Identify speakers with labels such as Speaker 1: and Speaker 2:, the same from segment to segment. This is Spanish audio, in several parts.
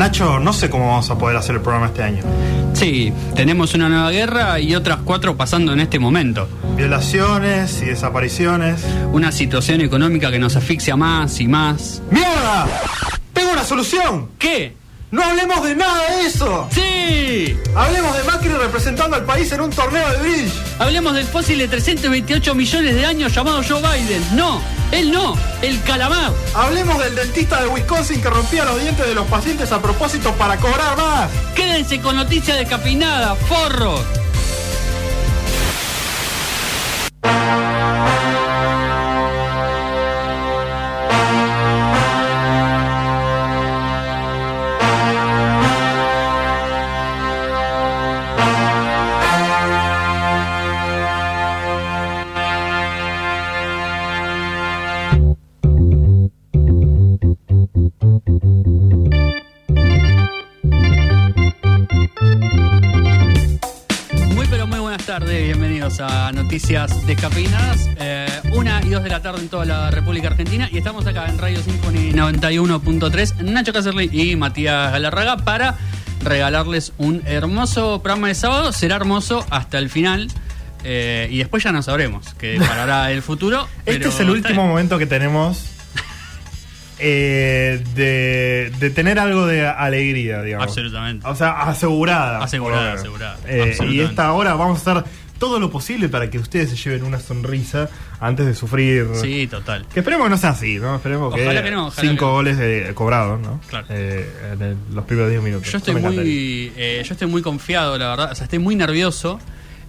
Speaker 1: Nacho, no sé cómo vamos a poder hacer el programa este año.
Speaker 2: Sí, tenemos una nueva guerra y otras cuatro pasando en este momento.
Speaker 1: Violaciones y desapariciones.
Speaker 2: Una situación económica que nos asfixia más y más.
Speaker 1: ¡Mierda! ¡Tengo una solución!
Speaker 2: ¿Qué?
Speaker 1: ¡No hablemos de nada de eso!
Speaker 2: ¡Sí!
Speaker 1: Hablemos de Macri representando al país en un torneo de bridge.
Speaker 2: Hablemos del fósil de 328 millones de años llamado Joe Biden. No, él no, el calamar.
Speaker 1: Hablemos del dentista de Wisconsin que rompía los dientes de los pacientes a propósito para cobrar más.
Speaker 2: Quédense con noticias descafeinadas, forros. 91.3, Nacho Cacerly y Matías Galarraga para regalarles un hermoso programa de sábado. Será hermoso hasta el final. eh, y después ya no sabremos qué parará el futuro.
Speaker 1: Este es el último momento que tenemos eh, de, de tener algo de alegría, digamos.
Speaker 2: Absolutamente.
Speaker 1: O sea, asegurada.
Speaker 2: Asegurada, asegurada.
Speaker 1: Eh, y esta hora vamos a hacer todo lo posible para que ustedes se lleven una sonrisa antes de sufrir.
Speaker 2: Sí, total.
Speaker 1: Que esperemos que no sea así, ¿no? Esperemos que,
Speaker 2: Ojalá que no, ojalá
Speaker 1: cinco
Speaker 2: que no.
Speaker 1: goles cobrados, ¿no?
Speaker 2: Claro.
Speaker 1: Eh, en el- los primeros 10 minutos.
Speaker 2: Yo estoy muy, eh, yo estoy muy confiado, la verdad. O sea, estoy muy nervioso.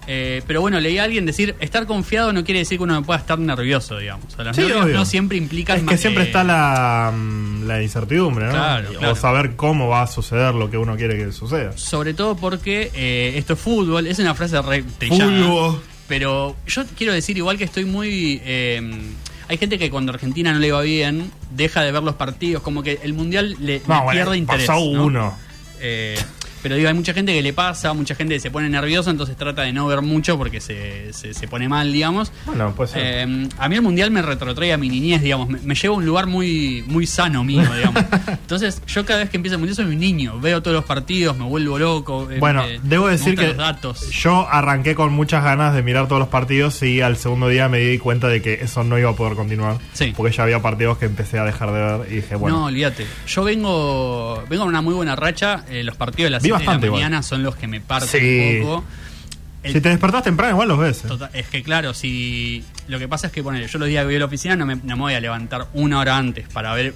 Speaker 2: eh, pero bueno, leí a alguien decir, estar confiado no quiere decir que uno no pueda estar nervioso, digamos. O sea,
Speaker 1: Sí,
Speaker 2: no siempre implican
Speaker 1: Es que
Speaker 2: más-
Speaker 1: siempre está la, mm, la incertidumbre, ¿no?
Speaker 2: Claro,
Speaker 1: o saber cómo va a suceder lo que uno quiere que suceda.
Speaker 2: Sobre todo porque eh, esto es fútbol, es una frase re trillada.
Speaker 1: Fútbol.
Speaker 2: Pero yo quiero decir igual que estoy muy... eh, hay gente que cuando Argentina no le va bien, deja de ver los partidos, como que el Mundial le, le
Speaker 1: No, bueno,
Speaker 2: pierde interés.
Speaker 1: pasó
Speaker 2: ¿no?
Speaker 1: uno.
Speaker 2: Eh, pero digo, hay mucha gente que le pasa, mucha gente se pone nerviosa, entonces trata de no ver mucho porque se, se, se pone mal, digamos.
Speaker 1: Bueno, pues
Speaker 2: Eh, a mí el mundial me retrotrae a mi niñez, digamos, me, me lleva a un lugar muy, muy sano mío, digamos. Entonces, yo cada vez que empieza el mundial soy un niño, veo todos los partidos, me vuelvo loco. eh,
Speaker 1: Bueno, debo decir que
Speaker 2: datos.
Speaker 1: yo arranqué con muchas ganas de mirar todos los partidos y al segundo día me di cuenta de que eso no iba a poder continuar.
Speaker 2: Sí.
Speaker 1: Porque ya había partidos que empecé a dejar de ver y dije,
Speaker 2: No,
Speaker 1: bueno,
Speaker 2: olvídate. Yo vengo vengo en una muy buena racha. eh, los partidos de las 7 de la
Speaker 1: bastante igual.
Speaker 2: son los que me parten
Speaker 1: Sí.
Speaker 2: un poco. El-
Speaker 1: si te despertás temprano igual los ves. ¿eh?
Speaker 2: Total- es que claro, si lo que pasa es que ponele, yo los días que voy a la oficina no me, no me voy a levantar una hora antes para ver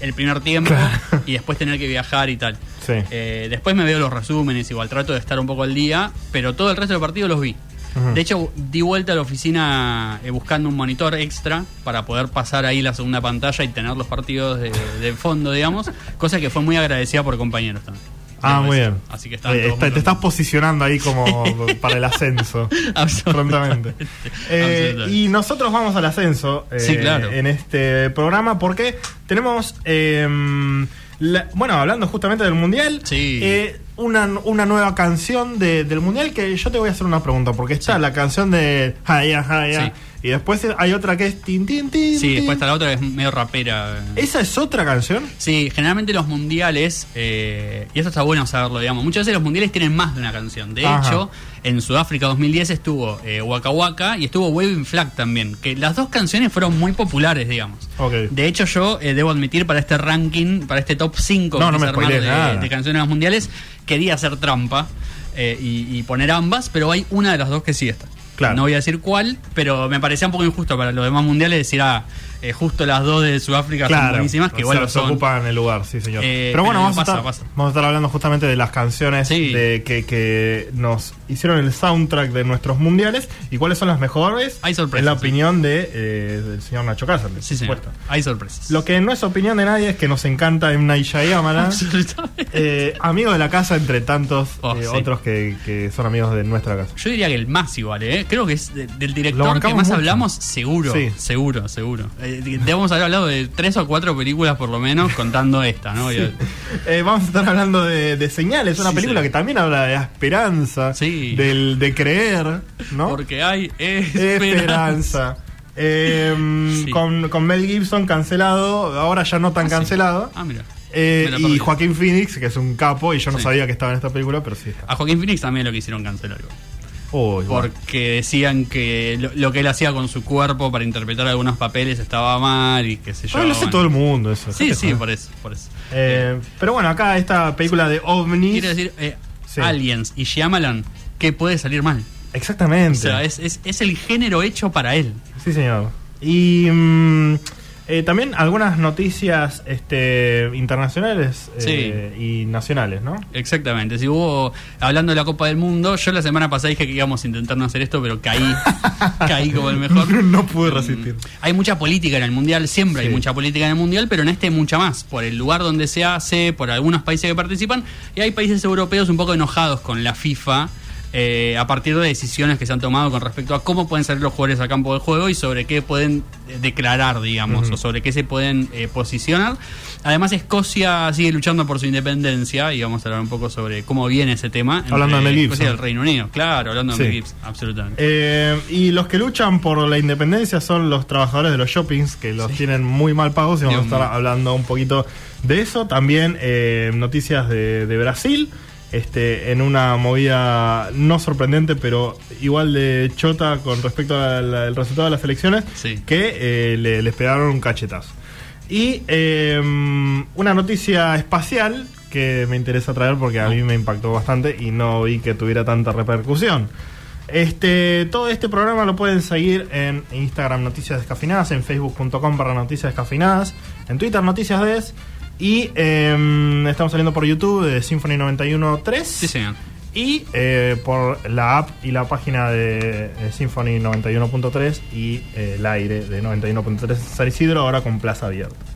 Speaker 2: el primer tiempo
Speaker 1: Claro.
Speaker 2: y después tener que viajar y tal.
Speaker 1: Sí.
Speaker 2: Eh, después me veo los resúmenes, igual trato de estar un poco al día, pero todo el resto de los partidos los vi. De hecho, di vuelta a la oficina eh, buscando un monitor extra para poder pasar ahí la segunda pantalla y tener los partidos de, de fondo, digamos. Cosa que fue muy agradecida por compañeros también.
Speaker 1: Ah, muy bien.
Speaker 2: Así que están
Speaker 1: Eh,
Speaker 2: todos
Speaker 1: está-
Speaker 2: muy
Speaker 1: te estás posicionando ahí como para el ascenso.
Speaker 2: Absolutamente.
Speaker 1: Eh,
Speaker 2: Absolutamente.
Speaker 1: y nosotros vamos al ascenso eh,
Speaker 2: Sí, claro.
Speaker 1: en este programa porque tenemos, la- bueno, hablando justamente del Mundial,
Speaker 2: Sí.
Speaker 1: eh, una, una nueva canción de- del Mundial que yo te voy a hacer una pregunta, porque está
Speaker 2: Sí.
Speaker 1: la canción de Jaya,
Speaker 2: Sí.
Speaker 1: Y después hay otra que es Tin, Tin, Tin.
Speaker 2: Sí, después está la otra que es medio rapera.
Speaker 1: ¿Esa es otra canción?
Speaker 2: Sí, generalmente los mundiales, eh, y esto está bueno saberlo, digamos, muchas veces los mundiales tienen más de una canción. De
Speaker 1: Ajá.
Speaker 2: hecho, en Sudáfrica 2010 estuvo eh, Waka Waka y estuvo Waving Flag también, que las dos canciones fueron muy populares, digamos. De hecho, yo eh, debo admitir para este ranking, para este top 5
Speaker 1: No,
Speaker 2: que
Speaker 1: no
Speaker 2: de, de canciones mundiales, quería hacer trampa eh, y, y poner ambas, pero hay una de las dos que sí está. No voy a decir cuál, pero me parecía un poco injusto para los demás mundiales decir, ah, eh, justo las dos de Sudáfrica son buenísimas, que
Speaker 1: o
Speaker 2: igual
Speaker 1: sea,
Speaker 2: son.
Speaker 1: ocupan el lugar, sí, señor.
Speaker 2: Eh,
Speaker 1: pero bueno, vamos, a estar,
Speaker 2: pasa.
Speaker 1: vamos a estar hablando justamente de las canciones
Speaker 2: Sí.
Speaker 1: de, que, que nos hicieron el soundtrack de nuestros mundiales y cuáles son las mejores,
Speaker 2: Hay sorpresas,
Speaker 1: en la
Speaker 2: sí.
Speaker 1: opinión de, eh, del señor Nacho Cáceres.
Speaker 2: Sí,
Speaker 1: por
Speaker 2: señor.
Speaker 1: supuesto.
Speaker 2: Hay sorpresas.
Speaker 1: Lo que no es opinión de nadie es que nos encanta Shyamalan,
Speaker 2: Absolutamente.
Speaker 1: eh, amigo de la casa entre tantos
Speaker 2: Oh,
Speaker 1: eh, otros que, que son amigos de nuestra casa.
Speaker 2: Yo diría que el más igual, ¿eh? Creo que es de- del director que más
Speaker 1: mucho.
Speaker 2: hablamos, seguro. Seguro, seguro. Eh, debemos haber hablado de tres o cuatro películas por lo menos, contando esta, ¿no?
Speaker 1: Eh, vamos a estar hablando de, de Señales, una
Speaker 2: Sí,
Speaker 1: película
Speaker 2: sí.
Speaker 1: que también habla de la esperanza, del, de creer, ¿no?
Speaker 2: Porque hay esperanza.
Speaker 1: Esperanza. Eh,
Speaker 2: Sí.
Speaker 1: con, con Mel Gibson cancelado, ahora ya no tan
Speaker 2: Ah,
Speaker 1: cancelado.
Speaker 2: Ah, mira.
Speaker 1: Eh, y. Joaquín Phoenix, que es un capo, y yo no sabía que estaba en esta película, pero sí está.
Speaker 2: A Joaquín Phoenix también lo quisieron cancelar. igual.
Speaker 1: Oh.
Speaker 2: Porque decían que lo, lo que él hacía con su cuerpo para interpretar algunos papeles estaba mal y qué sé yo.
Speaker 1: Ah, lo hace
Speaker 2: bueno.
Speaker 1: todo el mundo eso.
Speaker 2: Sí, sí, por eso. Por eso.
Speaker 1: Eh, pero bueno, acá esta película de ovnis.
Speaker 2: Quiere decir, eh,
Speaker 1: Sí.
Speaker 2: Aliens y Shyamalan, ¿qué puede salir mal?
Speaker 1: Exactamente.
Speaker 2: O sea, es, es, es el género hecho para él.
Speaker 1: Sí, señor. Y mm, eh, también algunas noticias este, internacionales eh, y nacionales, ¿no?
Speaker 2: Exactamente. Si hubo, hablando de la Copa del Mundo, yo la semana pasada dije que íbamos a intentar no hacer esto, pero caí, caí como el mejor.
Speaker 1: no pude resistir.
Speaker 2: Mm, Hay mucha política en el mundial, siempre
Speaker 1: Sí.
Speaker 2: hay mucha política en el mundial, pero en este hay mucha más, por el lugar donde se hace, por algunos países que participan, y hay países europeos un poco enojados con la FIFA. Eh, a partir de decisiones que se han tomado con respecto a cómo pueden salir los jugadores al campo de juego y sobre qué pueden eh, declarar, digamos,
Speaker 1: Ujú.
Speaker 2: o sobre qué se pueden eh, posicionar. Además, Escocia sigue luchando por su independencia y vamos a hablar un poco sobre cómo viene ese tema.
Speaker 1: Hablando de Mel Gibson.
Speaker 2: Escocia y el Reino Unido, claro, hablando de
Speaker 1: Sí.
Speaker 2: Mel Gibson, absolutamente.
Speaker 1: Eh, y los que luchan por la independencia son los trabajadores de los shoppings, que los tienen muy mal pagos, y vamos
Speaker 2: Dios
Speaker 1: a estar
Speaker 2: mío.
Speaker 1: hablando un poquito de eso. También eh, noticias de, de Brasil, este, en una movida no sorprendente, pero igual de chota con respecto al resultado de las elecciones,
Speaker 2: Sí.
Speaker 1: que eh, le, les pegaron un cachetazo. Y eh, una noticia espacial que me interesa traer porque a mí me impactó bastante y no vi que tuviera tanta repercusión. Este, todo este programa lo pueden seguir en Instagram Noticias Descafinadas, en facebook.com barra Noticias Descafinadas, en Twitter Noticias Des y em, estamos saliendo por YouTube de Symphony 91.3
Speaker 2: Sí, señor.
Speaker 1: y eh, por la app y la página de Symphony 91.3 y eh, el aire de 91.3 San Isidro ahora con plaza abierta.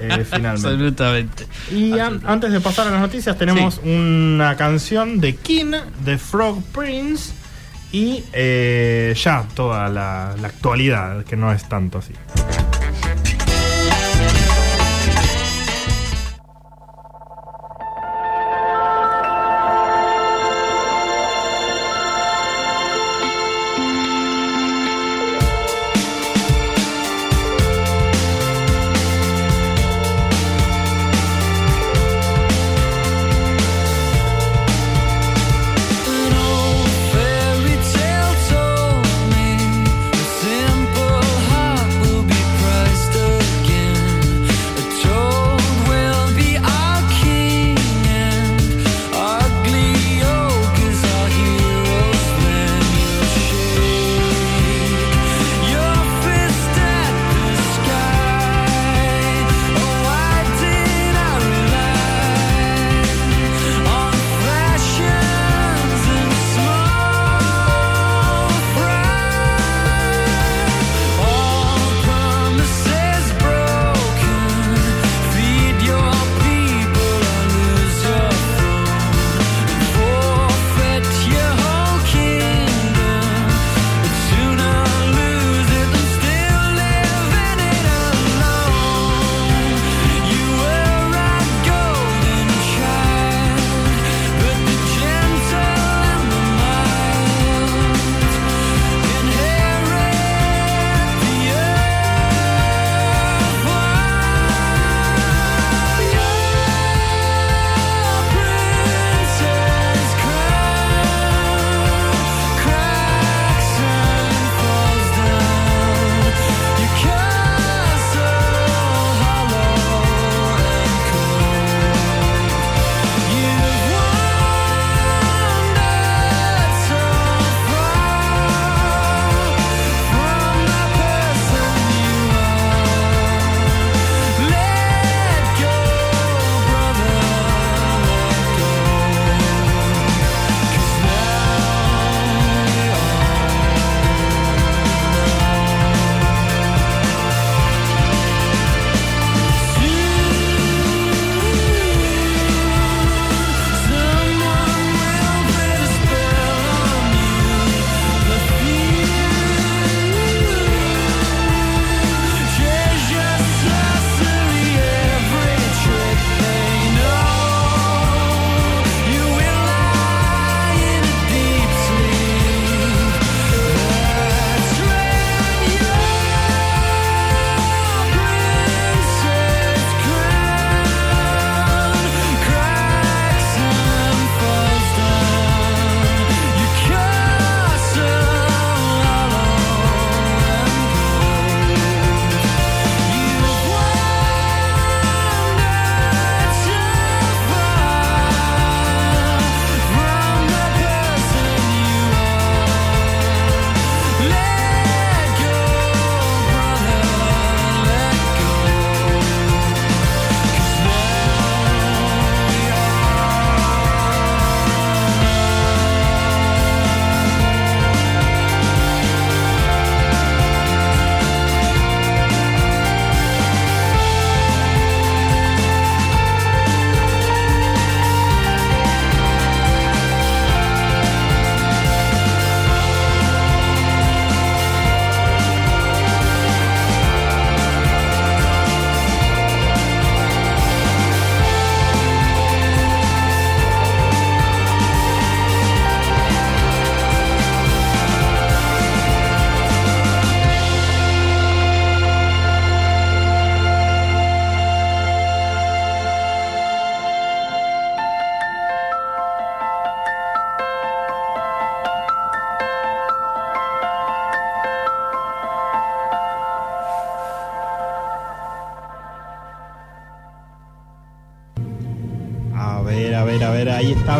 Speaker 1: Eh, finalmente.
Speaker 2: Absolutamente.
Speaker 1: Y an- antes de pasar a las noticias tenemos una canción de King, de Frog Prince y eh, ya toda la, la actualidad, que no es tanto así.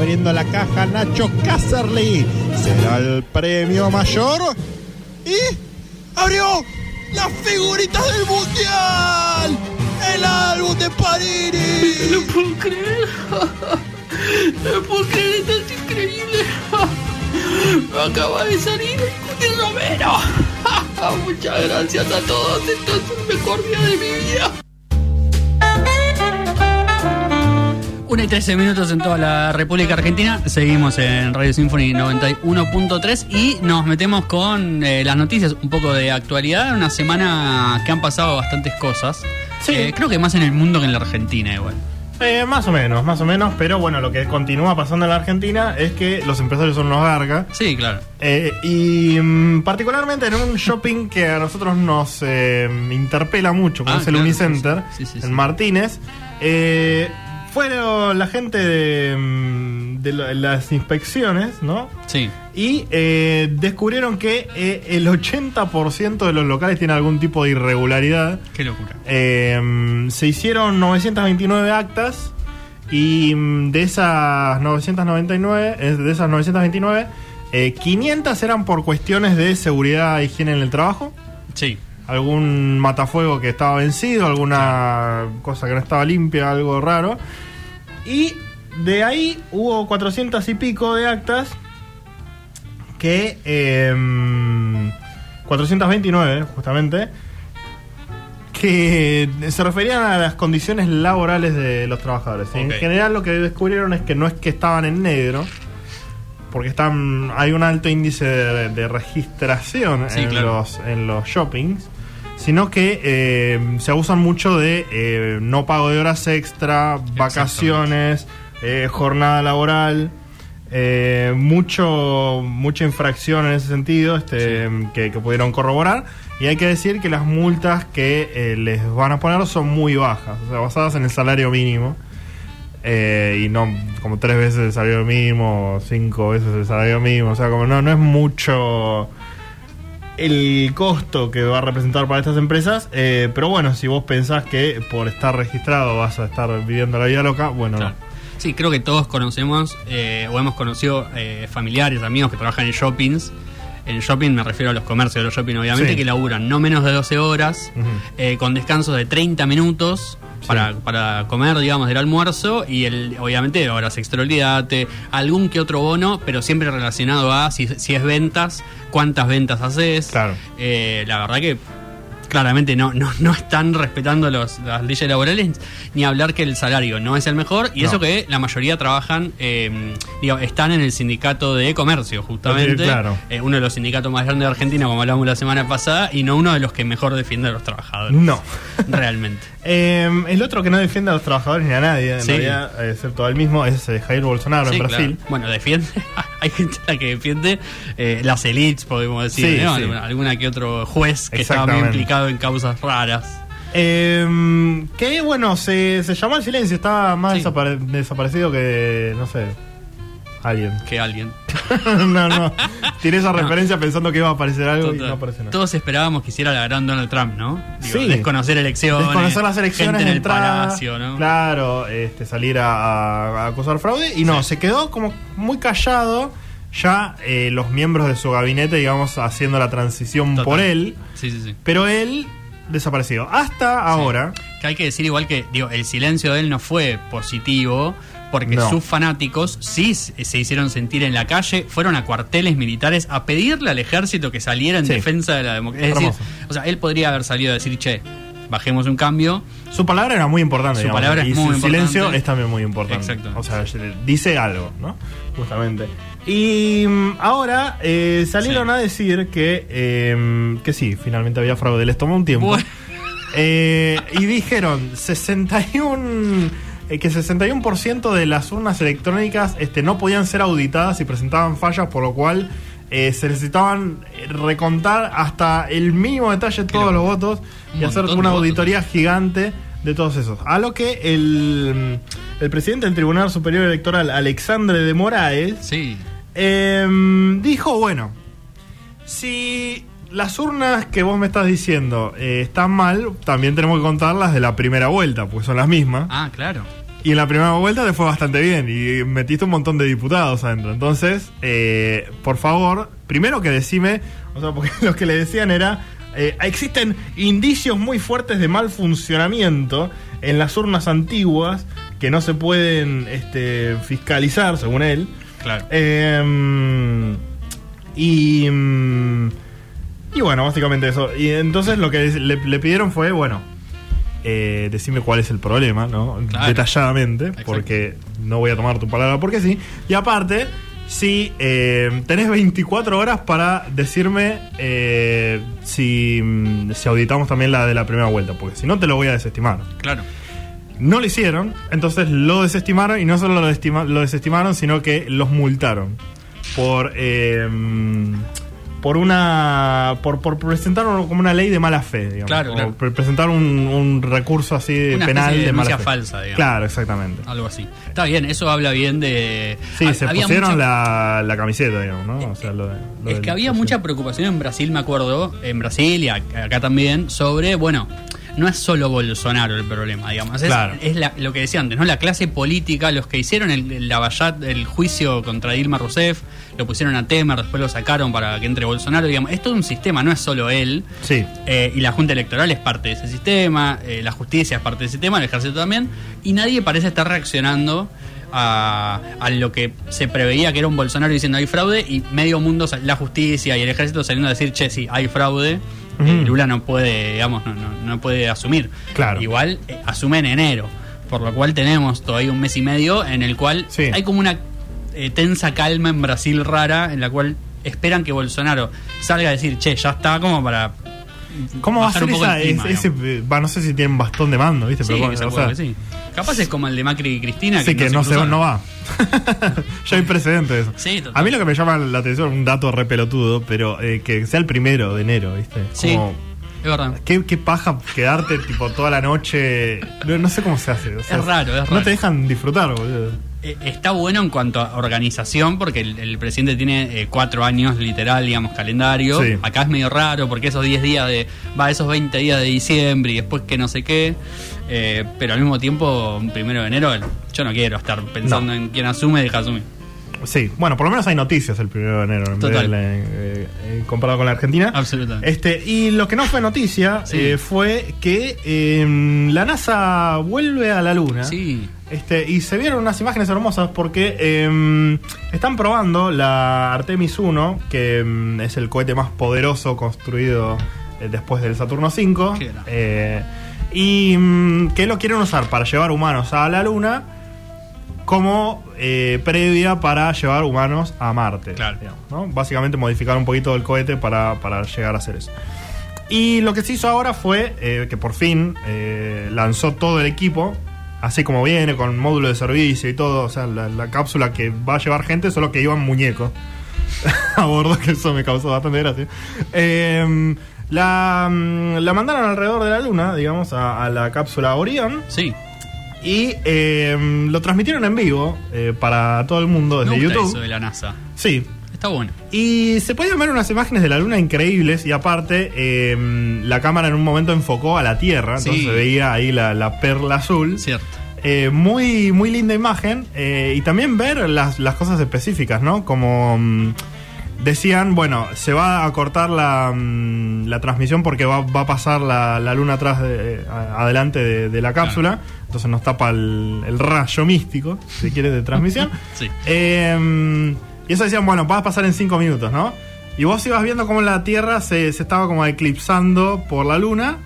Speaker 3: Abriendo la caja Nacho Casterly. ¿Será el premio mayor? Y abrió las figuritas del mundial. El álbum de Parini.
Speaker 2: No puedo creer. No puedo creer, esto es increíble. Acaba de salir el Romero. Muchas gracias a todos. Esto es el mejor día de mi vida. 13 minutos en toda la República Argentina. Seguimos en Radio Symphony 91.3 y nos metemos con eh, las noticias, un poco de actualidad. Una semana que han pasado bastantes cosas.
Speaker 1: Sí.
Speaker 2: Eh, creo que más en el mundo que en la Argentina, igual.
Speaker 1: Eh, más o menos, más o menos, pero bueno, lo que continúa pasando en la Argentina es que los empresarios son unos gargas.
Speaker 2: Sí, claro.
Speaker 1: Eh, y mm, particularmente en un shopping que a nosotros nos eh, interpela mucho, como
Speaker 2: Ah,
Speaker 1: es el
Speaker 2: claro,
Speaker 1: Unicenter,
Speaker 2: sí, sí, sí,
Speaker 1: en. Martínez, fueron la gente de, mm, de las inspecciones, ¿no?
Speaker 2: Sí.
Speaker 1: Y eh, descubrieron que eh, el 80% de los locales tiene algún tipo de irregularidad.
Speaker 2: Qué locura.
Speaker 1: Eh, se hicieron 929 actas y mm, de esas 999, eh, de esas 929, eh, 500 eran por cuestiones de seguridad e higiene en el trabajo.
Speaker 2: Sí.
Speaker 1: Algún matafuego que estaba vencido, alguna cosa que no estaba limpia, algo raro. Y de ahí hubo 400 y pico de actas que... eh, 429, justamente, que se referían a las condiciones laborales de los trabajadores. En general lo que descubrieron es que no es que estaban en negro, porque están hay un alto índice de, de registración
Speaker 2: Sí,
Speaker 1: en,
Speaker 2: claro.
Speaker 1: los, en los shoppings, sino que eh, se abusan mucho de eh, no pago de horas extra, vacaciones, eh, jornada laboral. mucho mucha infracción en ese sentido este, que, que pudieron corroborar y hay que decir que las multas que les van a poner son muy bajas o sea basadas en el salario mínimo eh, y no como tres veces el salario mínimo cinco veces el salario mínimo o sea como no no es mucho el costo que va a representar para estas empresas eh, pero bueno si vos pensás que por estar registrado vas a estar viviendo la vida loca bueno.
Speaker 2: Sí, creo que todos conocemos eh, o hemos conocido familiares, amigos que trabajan en shoppings. En shopping me refiero a los comercios de los shopping, obviamente,
Speaker 1: Sí.
Speaker 2: que laburan no menos de 12 horas, eh, con descansos de 30 minutos para,
Speaker 1: Sí.
Speaker 2: para comer, digamos, del almuerzo y el, obviamente horas extra olvídate, algún que otro bono, pero siempre relacionado a si, si es ventas, cuántas ventas haces.
Speaker 1: Claro.
Speaker 2: Eh, la verdad que claramente no, no, no están respetando los, las leyes laborales, ni hablar que el salario no es el mejor, y
Speaker 1: No.
Speaker 2: eso que la mayoría trabajan, eh, digo, están en el sindicato de comercio, justamente,
Speaker 1: Sí, claro.
Speaker 2: Eh, uno de los sindicatos más grandes de Argentina, como hablamos la semana pasada, y no uno de los que mejor defiende a los trabajadores.
Speaker 1: no
Speaker 2: Realmente.
Speaker 1: Eh, el otro que no defiende a los trabajadores ni a nadie, en
Speaker 2: Sí.
Speaker 1: realidad, excepto a él mismo, es eh, Jair Bolsonaro
Speaker 2: Sí,
Speaker 1: en Brasil.
Speaker 2: claro. Bueno, defiende. Hay gente a la que defiende eh, las elites, podemos decir. ¿no? Alguna, que otro juez que estaba muy
Speaker 1: Exactamente.
Speaker 2: Implicado en causas raras.
Speaker 1: Eh, que bueno, se, se llamó al silencio, estaba más
Speaker 2: Sí.
Speaker 1: desapare- desaparecido que, no sé, alguien.
Speaker 2: Que alguien.
Speaker 1: no, no, tiré esa referencia pensando que iba a aparecer algo y no apareció nada.
Speaker 2: Todos esperábamos que hiciera la gran Donald Trump, ¿no? Digo,
Speaker 1: Sí.
Speaker 2: Desconocer elecciones.
Speaker 1: Desconocer las elecciones,
Speaker 2: Gente en el palacio, ¿no?
Speaker 1: Claro, este, salir a, a- a acusar fraude. Y no, se quedó como muy callado. Ya eh, los miembros de su gabinete, digamos, haciendo la transición
Speaker 2: Total.
Speaker 1: por él.
Speaker 2: Sí, sí, sí.
Speaker 1: Pero él desaparecido. Hasta ahora.
Speaker 2: Que hay que decir igual que, digo, el silencio de él no fue positivo. Porque
Speaker 1: No.
Speaker 2: sus fanáticos sí se hicieron sentir en la calle, fueron a cuarteles militares a pedirle al ejército que saliera en defensa de la democracia. Es decir, o sea, él podría haber salido a decir, che, bajemos un cambio.
Speaker 1: Su palabra era muy importante.
Speaker 2: Su
Speaker 1: digamos,
Speaker 2: palabra es
Speaker 1: y
Speaker 2: muy
Speaker 1: su
Speaker 2: importante.
Speaker 1: silencio es también muy importante.
Speaker 2: Exacto.
Speaker 1: O sea, dice algo, ¿no? Justamente. Y mm, ahora eh, salieron
Speaker 2: Sí.
Speaker 1: a decir que, eh, que sí, finalmente había fraude. Les tomó un tiempo.
Speaker 2: Bueno.
Speaker 1: Eh, y dijeron 61 eh, que 61% de las urnas electrónicas este, no podían ser auditadas y presentaban fallas, por lo cual eh, se necesitaban recontar hasta el mínimo detalle todos los votos y hacer una
Speaker 2: votos.
Speaker 1: auditoría gigante de todos esos. A lo que el, el presidente del Tribunal Superior Electoral, Alexandre de Moraes,
Speaker 2: Sí,
Speaker 1: Em, dijo, bueno, si las urnas que vos me estás diciendo eh, están mal, también tenemos que contar las de la primera vuelta, porque son las mismas.
Speaker 2: ah, claro.
Speaker 1: Y en la primera vuelta te fue bastante bien y metiste un montón de diputados adentro. Entonces, eh, por favor, primero que decime, o sea, porque lo que le decían era, eh, existen indicios muy fuertes de mal funcionamiento en las urnas antiguas que no se pueden este, fiscalizar, según él.
Speaker 2: Claro.
Speaker 1: Eh, y, mm, y bueno, básicamente eso. Y entonces lo que le, le pidieron fue, bueno, eh, decime cuál es el problema, ¿no?
Speaker 2: Claro.
Speaker 1: Detalladamente,
Speaker 2: Exacto.
Speaker 1: porque no voy a tomar tu palabra porque sí. Y aparte, si eh, tenés 24 horas para decirme eh, si, mm, si auditamos también la de la primera vuelta, porque si no te lo voy a desestimar.
Speaker 2: Claro.
Speaker 1: No lo hicieron, entonces lo desestimaron y no solo lo, desestima- lo desestimaron, sino que los multaron por eh, por una por, por presentar como una ley de mala fe, digamos,
Speaker 2: Claro, claro.
Speaker 1: por presentar un, un recurso así de
Speaker 2: Una
Speaker 1: penal
Speaker 2: de
Speaker 1: de, mala fe.
Speaker 2: falsa, digamos.
Speaker 1: Claro, exactamente.
Speaker 2: Algo así. Está bien, eso habla bien de.
Speaker 1: Sí,
Speaker 2: ha-
Speaker 1: se pusieron
Speaker 2: mucha-
Speaker 1: la, la camiseta, digamos, ¿no? O sea, lo de- lo
Speaker 2: Es
Speaker 1: del-
Speaker 2: que había mucha preocupación en Brasil, me acuerdo, en Brasil y ac- acá también, sobre, bueno, no es solo Bolsonaro el problema, digamos, es,
Speaker 1: Claro.
Speaker 2: es la- lo que decía antes, ¿no? La clase política, los que hicieron el, el el juicio contra Dilma Rousseff, lo pusieron a Temer, después lo sacaron para que entre Bolsonaro, digamos, es todo un sistema, no es solo él.
Speaker 1: Sí.
Speaker 2: Eh, y la Junta Electoral es parte de ese sistema, eh, la justicia es parte de ese sistema, el ejército también, y nadie parece estar reaccionando a, a lo que se preveía que era un Bolsonaro diciendo hay fraude y medio mundo, la justicia y el ejército saliendo a decir, che, sí, hay fraude, Eh, Lula no puede, digamos, no, no, no puede asumir.
Speaker 1: Claro.
Speaker 2: Igual eh, asume en enero, por lo cual tenemos todavía un mes y medio en el cual
Speaker 1: Sí.
Speaker 2: hay como una eh, tensa calma en Brasil rara, en la cual esperan que Bolsonaro salga a decir, che, ya está como para
Speaker 1: ¿Cómo va a ser esa,
Speaker 2: el clima,
Speaker 1: es- ese, va, no sé si tienen bastón de mando, ¿viste?
Speaker 2: Sí,
Speaker 1: Pero,
Speaker 2: se
Speaker 1: o sea,
Speaker 2: sí. Capaz es como el de Macri y Cristina.
Speaker 1: Sí, que no, se,
Speaker 2: cruzaron.
Speaker 1: no va. ya hay precedentes de eso.
Speaker 2: Sí, total.
Speaker 1: A mí lo que me llama la atención, un dato re pelotudo, pero eh, que sea el primero de enero, ¿viste?
Speaker 2: Sí.
Speaker 1: Como,
Speaker 2: Es verdad.
Speaker 1: ¿qué, qué paja quedarte tipo toda la noche. No, no sé cómo se hace. o sea,
Speaker 2: Es raro, es
Speaker 1: No
Speaker 2: raro.
Speaker 1: te dejan disfrutar, boludo.
Speaker 2: Eh, Está bueno en cuanto a organización, porque el, el presidente tiene eh, cuatro años literal, digamos, calendario.
Speaker 1: Sí.
Speaker 2: Acá es medio raro, porque esos 10 días de. Va, esos 20 días de diciembre y después que no sé qué. eh, pero al mismo tiempo, un primero de enero, yo no quiero estar pensando
Speaker 1: No.
Speaker 2: en quién asume y deja asumir.
Speaker 1: Sí, bueno, por lo menos hay noticias el primero de enero en
Speaker 2: Total.
Speaker 1: eh, eh, comparado con la Argentina.
Speaker 2: Absolutamente.
Speaker 1: Este, y lo que no fue noticia
Speaker 2: Sí.
Speaker 1: eh, fue que eh, la NASA vuelve a la Luna.
Speaker 2: Sí.
Speaker 1: Este, y se vieron unas imágenes hermosas porque eh, están probando la Artemis 1, que mm, es el cohete más poderoso construido después del Saturno 5.
Speaker 2: Qué grande.
Speaker 1: eh, y mm, que lo quieren usar para llevar humanos a la Luna como eh, previa para llevar humanos a Marte.
Speaker 2: Claro.
Speaker 1: digamos, ¿no? Básicamente modificar un poquito el cohete para, para llegar a hacer eso. Y lo que se hizo ahora fue eh, que por fin eh, lanzó todo el equipo, así como viene, con módulo de servicio y todo. O sea, la, la cápsula que va a llevar gente, solo que iban muñecos a bordo, que eso me causó bastante gracia. Eh, la, mm, la mandaron alrededor de la luna, digamos, a, a la cápsula Orión.
Speaker 2: Sí.
Speaker 1: Y eh, lo transmitieron en vivo eh, para todo el mundo
Speaker 2: Me
Speaker 1: desde
Speaker 2: gusta
Speaker 1: YouTube.
Speaker 2: eso de la NASA.
Speaker 1: Sí,
Speaker 2: Está bueno.
Speaker 1: y se podían ver unas imágenes de la luna increíbles y aparte eh, la cámara en un momento enfocó a la Tierra, entonces se veía ahí la, la perla azul.
Speaker 2: Cierto.
Speaker 1: Eh, muy, muy linda imagen eh, y también ver las, las cosas específicas, ¿no? Como mm, decían, bueno, se va a cortar la, mm, la transmisión porque va, va a pasar la, la luna atrás, de, adelante de, de la cápsula, entonces nos tapa el, el rayo místico, si quieres, de transmisión.
Speaker 2: Sí.
Speaker 1: Eh, y eso decían, bueno, va a pasar en 5 minutos, ¿no? Y vos ibas viendo cómo la Tierra se, se estaba como eclipsando por la Luna.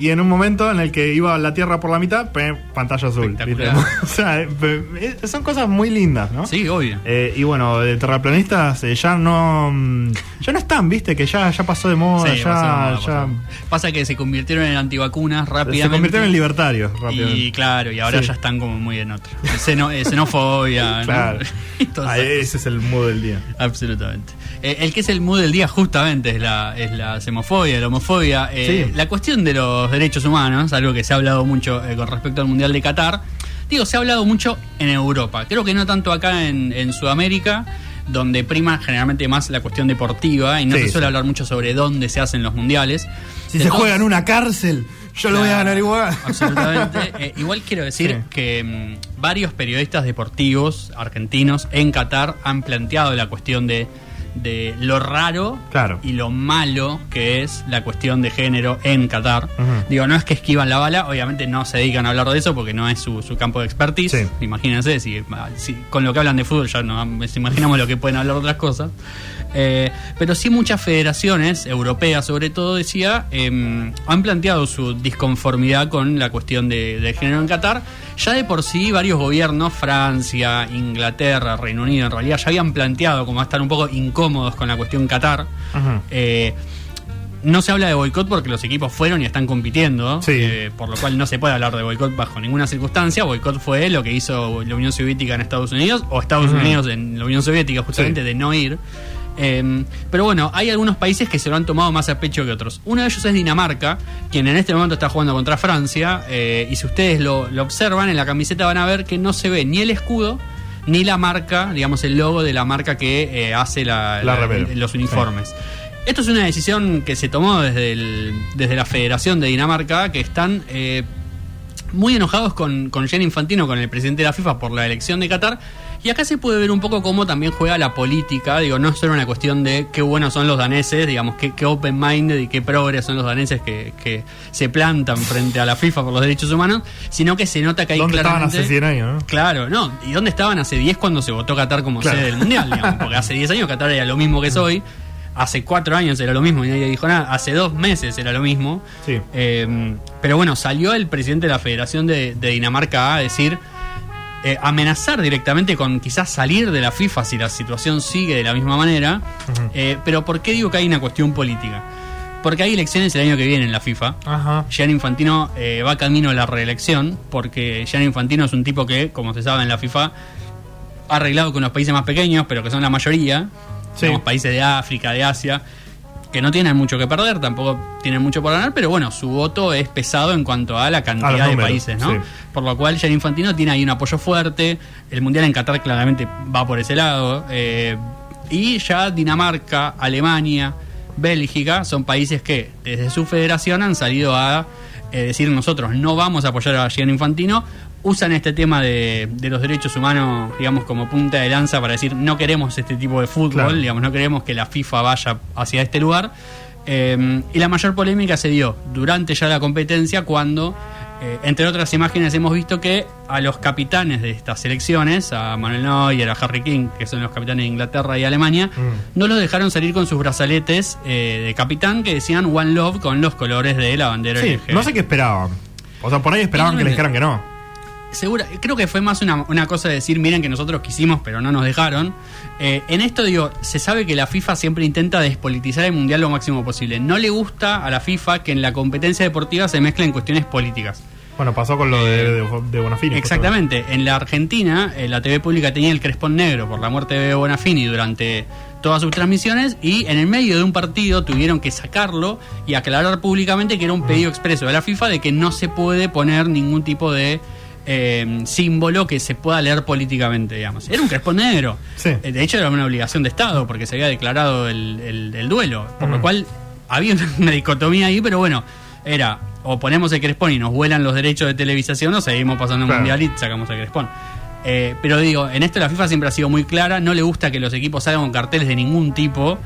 Speaker 1: Y en un momento en el que iba la Tierra por la mitad, pe, pantalla azul. o sea, eh, son cosas muy lindas, ¿no?
Speaker 2: Sí, obvio.
Speaker 1: Eh, y bueno, de terraplanistas eh, ya no mm, ya no están, viste, que ya, ya pasó de moda,
Speaker 2: Sí,
Speaker 1: ya,
Speaker 2: pasó de moda,
Speaker 1: ya
Speaker 2: pasó. Pasa que se convirtieron en antivacunas rápidamente.
Speaker 1: se convirtieron en libertarios rápidamente.
Speaker 2: Y claro, y ahora
Speaker 1: Sí.
Speaker 2: ya están como muy en. Xeno- eh, xenofobia, ¿no?
Speaker 1: Claro. Ah, ese es el mood del día.
Speaker 2: Absolutamente. Eh, el que es el mood del día justamente es la, es la semofobia, la homofobia.
Speaker 1: Sí.
Speaker 2: La cuestión de los derechos humanos, algo que se ha hablado mucho eh, con respecto al Mundial de Qatar. Digo, se ha hablado mucho en Europa. Creo que no tanto acá en, en Sudamérica. donde prima generalmente más la cuestión deportiva y no
Speaker 1: Sí,
Speaker 2: se suele
Speaker 1: sí.
Speaker 2: hablar mucho sobre dónde se hacen los mundiales.
Speaker 4: Si se juega en una cárcel, yo lo voy a ganar igual.
Speaker 2: Absolutamente. Eh, igual quiero decir
Speaker 1: Sí.
Speaker 2: que mm, varios periodistas deportivos argentinos en Qatar han planteado la cuestión de, de lo raro
Speaker 1: Claro.
Speaker 2: y lo malo que es la cuestión de género en Qatar. Digo, no es que esquivan la bala, obviamente no se dedican a hablar de eso porque no es su, su campo de expertise.
Speaker 1: Sí.
Speaker 2: Imagínense, si, si con lo que hablan de fútbol ya no nos imaginamos lo que pueden hablar de otras cosas. Eh, pero sí muchas federaciones, europeas sobre todo, decía, eh, han planteado su disconformidad con la cuestión de, de género en Qatar. Ya de por sí varios gobiernos, Francia, Inglaterra, Reino Unido, en realidad ya habían planteado como estar un poco incómodos con la cuestión Qatar. Eh, no se habla de boicot porque los equipos fueron y están compitiendo,
Speaker 1: Sí.
Speaker 2: eh, por lo cual no se puede hablar de boicot bajo ninguna circunstancia. Boicot fue lo que hizo la Unión Soviética en Estados Unidos o Estados. Unidos en la Unión Soviética, justamente
Speaker 1: Sí.
Speaker 2: de no ir. Eh, pero bueno, hay algunos países que se lo han tomado más a pecho que otros. Uno de ellos es Dinamarca, quien en este momento está jugando contra Francia. eh, y si ustedes lo, lo observan, en la camiseta van a ver que no se ve ni el escudo ni la marca, digamos el logo de la marca que eh, hace la-
Speaker 1: La
Speaker 2: la-
Speaker 1: remera.
Speaker 2: los uniformes. Esto es una decisión que se tomó desde, el- desde la Federación de Dinamarca, que están eh, muy enojados con, con Infantino, con el presidente de la FIFA, por la elección de Qatar. Y acá se puede ver un poco cómo también juega la política. Digo, no es solo una cuestión de qué buenos son los daneses, digamos, qué, qué open-minded y qué progres son los daneses que, que se plantan frente a la FIFA por los derechos humanos, sino que se nota que hay
Speaker 1: ¿Dónde estaban hace 100 años? no?
Speaker 2: Claro, no. ¿Y dónde estaban hace 10 cuando se votó Qatar como
Speaker 1: Claro.
Speaker 2: sede del Mundial? digamos? Porque hace 10 años Qatar era lo mismo que es hoy. Hace 4 años era lo mismo y nadie dijo nada. Hace 2 meses era lo mismo.
Speaker 1: Sí.
Speaker 2: Eh, pero bueno, salió el presidente de la Federación de, de Dinamarca a decir, eh, amenazar directamente con quizás salir de la FIFA si la situación sigue de la misma manera. Eh, pero ¿por qué digo que hay una cuestión política? Porque hay elecciones el año que viene en la FIFA.
Speaker 1: Ajá.
Speaker 2: Gianni Infantino eh, va camino a la reelección, porque Gianni Infantino es un tipo que, como se sabe en la FIFA, ha arreglado con los países más pequeños, pero que son la mayoría,
Speaker 1: Sí.
Speaker 2: digamos, países de África, de Asia, que no tienen mucho que perder, tampoco tienen mucho por ganar, pero bueno, su voto es pesado en cuanto a la cantidad
Speaker 1: A
Speaker 2: de países, ¿no?
Speaker 1: sí.
Speaker 2: Por lo cual Gianni Infantino tiene ahí un apoyo fuerte, el Mundial en Qatar claramente va por ese lado, eh, y ya Dinamarca, Alemania, Bélgica son países que desde su federación han salido a eh, decir nosotros no vamos a apoyar a Gianni Infantino, usan este tema de, de los derechos humanos, digamos, como punta de lanza para decir no queremos este tipo de fútbol,
Speaker 1: Claro.
Speaker 2: digamos, no queremos que la FIFA vaya hacia este lugar. Eh, y la mayor polémica se dio durante ya la competencia cuando, eh, entre otras imágenes, hemos visto que a los capitanes de estas selecciones, a Manuel Neuer, a Harry King, que son los capitanes de Inglaterra y Alemania,
Speaker 1: Mm.
Speaker 2: no los dejaron salir con sus brazaletes eh, de capitán que decían One Love con los colores de la bandera
Speaker 1: Sí, no sé qué esperaban. O sea, por ahí esperaban que les dijeran que no.
Speaker 2: Segura, creo que fue más una, una cosa de decir, miren que nosotros quisimos, pero no nos dejaron. Eh, en esto digo, se sabe que la FIFA siempre intenta despolitizar el mundial lo máximo posible. No le gusta a la FIFA que en la competencia deportiva se mezclen cuestiones políticas.
Speaker 1: Bueno, pasó con lo de, de, de Bonafini.
Speaker 2: Exactamente. En la Argentina, eh, la TV pública tenía el crespón negro por la muerte de Bonafini durante todas sus transmisiones y en el medio de un partido tuvieron que sacarlo y aclarar públicamente que era un pedido expreso de la FIFA de que no se puede poner ningún tipo de eh, símbolo que se pueda leer políticamente, digamos. Era un crespón negro.
Speaker 1: Sí.
Speaker 2: Eh, De hecho, era una obligación de Estado porque se había declarado el, el- el duelo. Por lo cual había una dicotomía ahí, pero bueno, era o ponemos el crespón y nos vuelan los derechos de televisación o seguimos pasando el
Speaker 1: Claro.
Speaker 2: mundial y sacamos el crespón. Eh, pero digo, en esto la FIFA siempre ha sido muy clara, no le gusta que los equipos salgan con carteles de ningún tipo.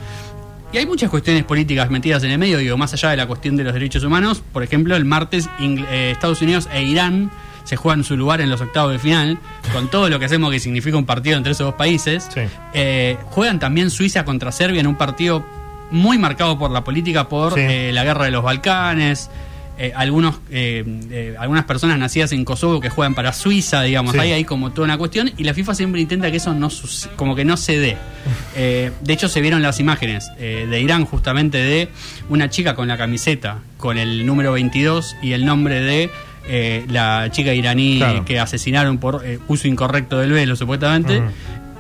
Speaker 2: Y hay muchas cuestiones políticas metidas en el medio, digo, más allá de la cuestión de los derechos humanos. Por ejemplo, el martes Ingl- eh, Estados Unidos e Irán se juegan su lugar en los octavos de final, con todo lo que hacemos que significa un partido entre esos dos países.
Speaker 1: Sí.
Speaker 2: Eh, juegan también Suiza contra Serbia en un partido muy marcado por la política, por
Speaker 1: Sí.
Speaker 2: eh, la guerra de los Balcanes. eh, algunos, eh, algunas personas nacidas en Kosovo que juegan para Suiza, digamos,
Speaker 1: Sí.
Speaker 2: hay ahí como toda una cuestión y la FIFA siempre intenta que eso no como que no se dé. De hecho se vieron las imágenes de Irán justamente de una chica con la camiseta con el número 22 y el nombre de eh, la chica iraní
Speaker 1: Claro.
Speaker 2: que asesinaron por eh, uso incorrecto del velo supuestamente.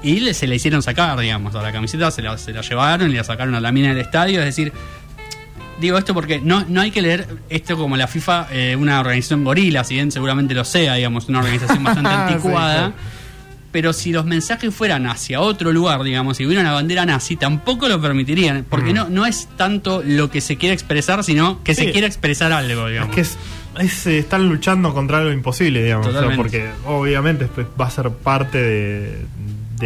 Speaker 2: Y le- se la hicieron sacar, digamos, a la camiseta, se la, se la llevaron y la sacaron a la mina del estadio. Es decir, digo esto porque no, no hay que leer esto como la FIFA, eh, una organización gorila, si bien seguramente lo sea, digamos, una organización bastante
Speaker 1: Sí,
Speaker 2: anticuada. Pero si los mensajes fueran hacia otro lugar, digamos, si hubiera una bandera nazi, tampoco lo permitirían, porque
Speaker 1: Mm.
Speaker 2: no, no es tanto lo que se quiere expresar, sino que
Speaker 1: Sí.
Speaker 2: se quiere expresar algo,
Speaker 1: Es
Speaker 2: digamos.
Speaker 1: que es, es, eh, están luchando contra algo imposible, digamos. o sea,
Speaker 2: Totalmente.
Speaker 1: porque obviamente va a ser parte de,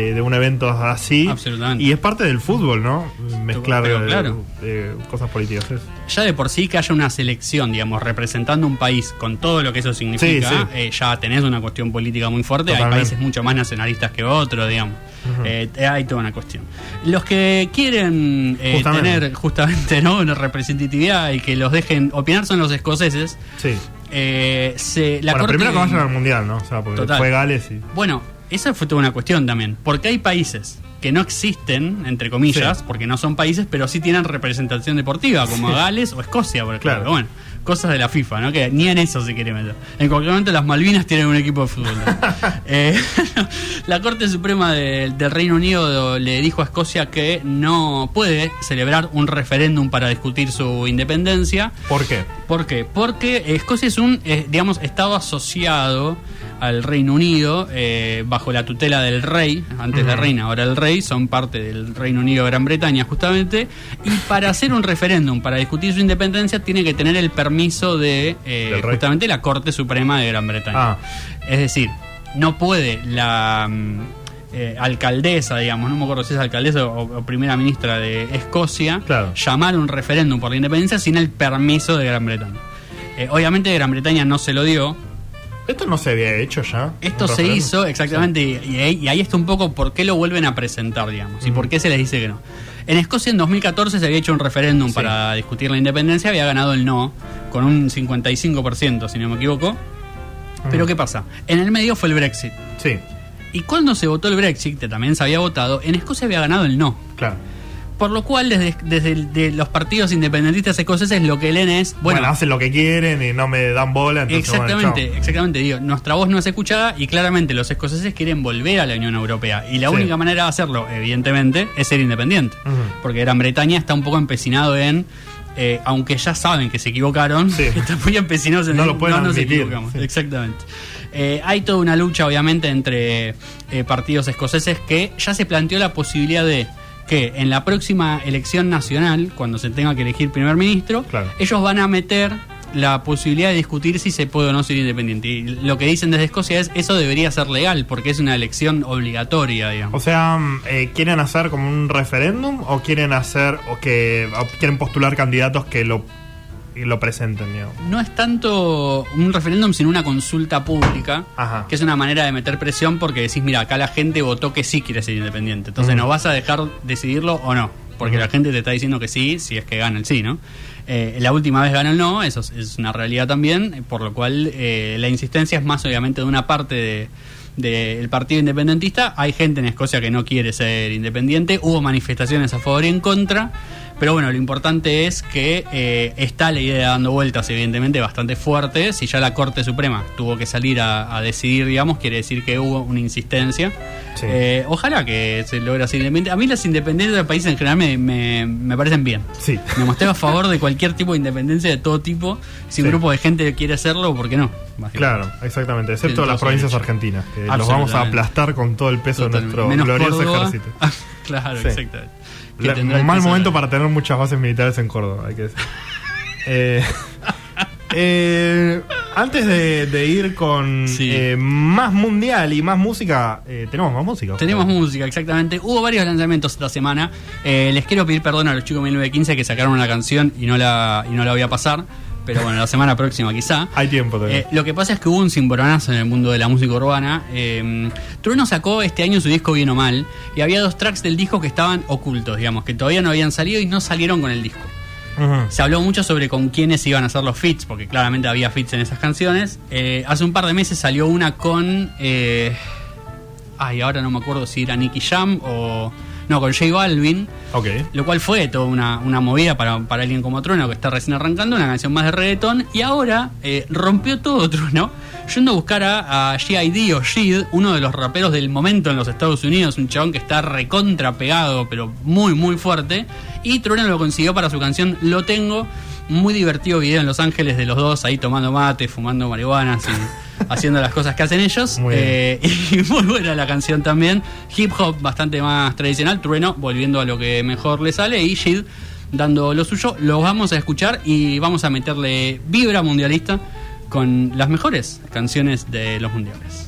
Speaker 1: de- de un evento así.
Speaker 2: Absolutamente.
Speaker 1: Y es parte del fútbol, ¿no? Mezclar
Speaker 2: Pero
Speaker 1: eh,
Speaker 2: claro.
Speaker 1: eh, cosas políticas.
Speaker 2: ya de por sí que haya una selección, digamos, representando un país con todo lo que eso significa,
Speaker 1: Sí, sí.
Speaker 2: eh, ya tenés una cuestión política muy fuerte. Hay países mucho más nacionalistas que otros, digamos. Eh, hay toda una cuestión. Los que quieren eh,
Speaker 1: Justamente.
Speaker 2: tener justamente ¿no? una representatividad y que los dejen opinar son los escoceses.
Speaker 1: Sí.
Speaker 2: Eh, se, la
Speaker 1: bueno,
Speaker 2: corte-
Speaker 1: primero que vayan al mundial, ¿no? O sea, porque
Speaker 2: Total.
Speaker 1: fue Gales y.
Speaker 2: Bueno, esa fue toda una cuestión también, porque hay países que no existen, entre comillas,
Speaker 1: Sí.
Speaker 2: porque no son países, pero sí tienen representación deportiva, como
Speaker 1: Sí.
Speaker 2: Gales o Escocia, por ejemplo.
Speaker 1: Claro.
Speaker 2: Bueno, cosas de la FIFA, ¿no? Que ni en eso se quiere meter. En cualquier momento las Malvinas tienen un equipo de fútbol. ¿no? Eh, la Corte Suprema de- del Reino Unido le dijo a Escocia que no puede celebrar un referéndum para discutir su independencia.
Speaker 1: ¿Por qué?
Speaker 2: ¿Por qué? Porque Escocia es un, eh, digamos, estado asociado al Reino Unido eh, bajo la tutela del rey, antes la
Speaker 1: Ujú.
Speaker 2: reina, ahora el rey, son parte del Reino Unido de Gran Bretaña justamente, y para hacer un referéndum, para discutir su independencia, tiene que tener el permiso de eh, justamente la Corte Suprema de Gran Bretaña.
Speaker 1: Ah.
Speaker 2: Es decir, no puede la mm, eh, alcaldesa, digamos, no me acuerdo si es alcaldesa o, o primera ministra de Escocia,
Speaker 1: Claro.
Speaker 2: llamar un referéndum por la independencia sin el permiso de Gran Bretaña. Eh, obviamente Gran Bretaña no se lo dio.
Speaker 1: ¿Esto no se había hecho ya?
Speaker 2: Esto
Speaker 1: ¿Un
Speaker 2: se hizo exactamente y, y ahí, y ahí está un poco por qué lo vuelven a presentar, digamos, y por qué se les dice que no. En Escocia en 2014 se había hecho un referéndum
Speaker 1: Sí.
Speaker 2: para discutir la independencia, había ganado el no, con un 55%, si no me equivoco. Pero. ¿qué pasa? En el medio fue el Brexit.
Speaker 1: Sí,
Speaker 2: Y cuando se votó el Brexit, que también se había votado, en Escocia había ganado el no.
Speaker 1: claro.
Speaker 2: Por lo cual, desde, desde el- de los partidos independentistas escoceses, lo que leen es,
Speaker 1: Bueno,
Speaker 2: bueno,
Speaker 1: hacen lo que quieren y no me dan bola. Entonces, bueno,
Speaker 2: exactamente,
Speaker 1: chao.
Speaker 2: exactamente, digo, nuestra voz no es escuchada y claramente los escoceses quieren volver a la Unión Europea. Y la
Speaker 1: Sí.
Speaker 2: única manera de hacerlo, evidentemente, es ser independiente. Porque Gran Bretaña está un poco empecinado en, eh, aunque ya saben que se equivocaron,
Speaker 1: Sí.
Speaker 2: están muy empecinados en
Speaker 1: No lo pueden
Speaker 2: nos
Speaker 1: admitir,
Speaker 2: equivocamos.
Speaker 1: sí.
Speaker 2: Exactamente. Eh, hay toda una lucha, obviamente, entre eh, partidos escoceses que ya se planteó la posibilidad de que en la próxima elección nacional, cuando se tenga que elegir primer ministro,
Speaker 1: Claro.
Speaker 2: ellos van a meter la posibilidad de discutir si se puede o no ser independiente. Y lo que dicen desde Escocia es eso debería ser legal porque es una elección obligatoria, digamos.
Speaker 1: O sea, mm, eh, ¿quieren hacer como un referéndum o quieren hacer o que o quieren postular candidatos que lo, lo presenten, digamos?
Speaker 2: no es tanto un referéndum, sino una consulta pública,
Speaker 1: Ajá.
Speaker 2: que es una manera de meter presión porque decís, mira, acá la gente votó que sí quiere ser independiente, entonces
Speaker 1: Ujú.
Speaker 2: nos vas a dejar decidirlo o no, porque
Speaker 1: Ujú.
Speaker 2: la gente te está diciendo que sí, si es que gana el sí, ¿no? Eh, la última vez ganó el no, eso es, es una realidad también, eh, por lo cual eh, la insistencia es más obviamente de una parte de del partido independentista. Hay gente en Escocia que no quiere ser independiente. Hubo manifestaciones a favor y en contra. Pero bueno, lo importante es que eh, está la idea dando vueltas, evidentemente, bastante fuerte. Si ya la Corte Suprema tuvo que salir a, a decidir, digamos, quiere decir que hubo una insistencia.
Speaker 1: Sí.
Speaker 2: Eh, ojalá que se logre independiente. A mí las independencias del país en general me, me- me parecen bien.
Speaker 1: Sí.
Speaker 2: Me mostré a favor de cualquier tipo de independencia de todo tipo. Si un
Speaker 1: Sí.
Speaker 2: grupo de gente quiere hacerlo, ¿por qué no?
Speaker 1: Claro, exactamente. Excepto las provincias argentinas, que los vamos a aplastar con todo el peso de nuestro
Speaker 2: Menos
Speaker 1: glorioso
Speaker 2: Córdoba.
Speaker 1: ejército.
Speaker 2: claro, exactamente. Que el
Speaker 1: mal momento para tener muchas bases militares en Córdoba, hay que decir. Eh, eh, antes de, de ir con
Speaker 2: Sí.
Speaker 1: eh, más mundial y más música, eh, tenemos más música.
Speaker 2: Tenemos música, exactamente. Hubo varios lanzamientos esta semana. Les quiero pedir perdón a los chicos de 1915 que sacaron una canción y no la, y no la voy a pasar. Pero bueno, la semana próxima quizá.
Speaker 1: Hay tiempo todavía.
Speaker 2: Eh, lo que pasa es que hubo un cimbronazo en el mundo de la música urbana. Eh, Trueno sacó este año su disco Bien o Mal y había dos tracks del disco que estaban ocultos, digamos, que todavía no habían salido y no salieron con el disco. Se habló mucho sobre con quiénes iban a hacer los fits, porque claramente había fits en esas canciones. Eh, hace un par de meses salió una con. Eh, ay, ahora no me acuerdo si era Nicky Jam o. No, con J Balvin.
Speaker 1: Ok.
Speaker 2: Lo cual fue toda una, una movida para, para alguien como Trueno que está recién arrancando, una canción más de reggaetón. Y ahora eh, rompió todo Trueno, yendo a buscar a, a G.I.D. o Shid, uno de los raperos del momento en los Estados Unidos, un chabón que está recontra pegado, pero muy, muy fuerte. Y Trueno lo consiguió para su canción Lo Tengo. Muy divertido video en Los Ángeles de los dos ahí tomando mate, fumando marihuana, y haciendo las cosas que hacen ellos.
Speaker 1: Muy
Speaker 2: Eh, y muy buena la canción también. Hip hop bastante más tradicional. Trueno volviendo a lo que mejor le sale. Y Shid dando lo suyo. Los vamos a escuchar y vamos a meterle vibra mundialista con las mejores canciones de los mundiales.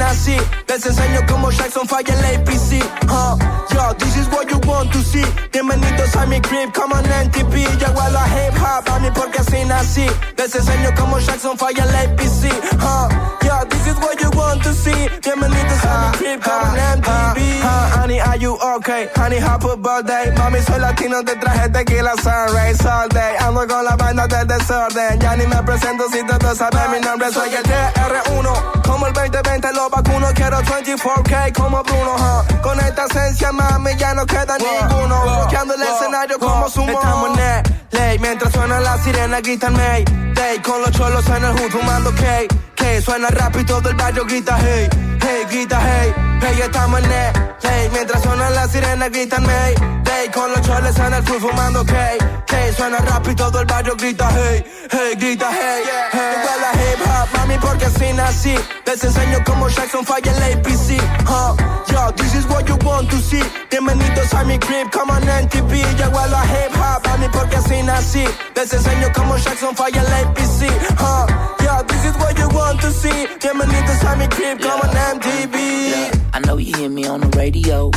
Speaker 5: Nací. Les enseño cómo Jackson falla el APC. Huh. Yo, this is what you want to see. Bienvenidos a mi crib, come on NTP. Llegó a la hip hop, mami, porque así nací. Les enseño cómo Jackson falla el APC. Huh. Yo, this is what you want to see. Bienvenidos a mi crib, come on MTV. honey, are you okay? Honey, happy birthday. Mami, soy latino, te traje tequila sunrise all day. Ando con la vaina del desorden. Ya ni me presento si todos saben mi nombre. Soy el TR1. Como el 2020 lo vacuno. Quiero 24K como Bruno. huh. Con esta esencia, mami, ya no queda ninguno. Bloqueando el escenario como sumo. Estamos en ley. Mientras suena la sirena, gritan May. Day con los cholos en el hood fumando K. K suena rap y todo el barrio grita hey. Hey, grita hey. Hey, estamos en el ley. Mientras suena la sirena, gritan May. Day con los cholos en el hood fumando K. K suena rap y todo el barrio grita hey. Hey, grita hey. Hey, Llegó la hip hop, mami, porque así nací. Les enseño cómo Jackson falla el APC. Huh. Yo, this is what you want to see. Bienvenidos a mi crib, come on NTV. Llegó a la hip hop, mami, porque así nací. Les enseño cómo Jackson falla el APC. Huh. Yo, this is what you want to see. Bienvenidos a mi crib, come on MTV.
Speaker 6: Yeah, I know you hear me on the radio.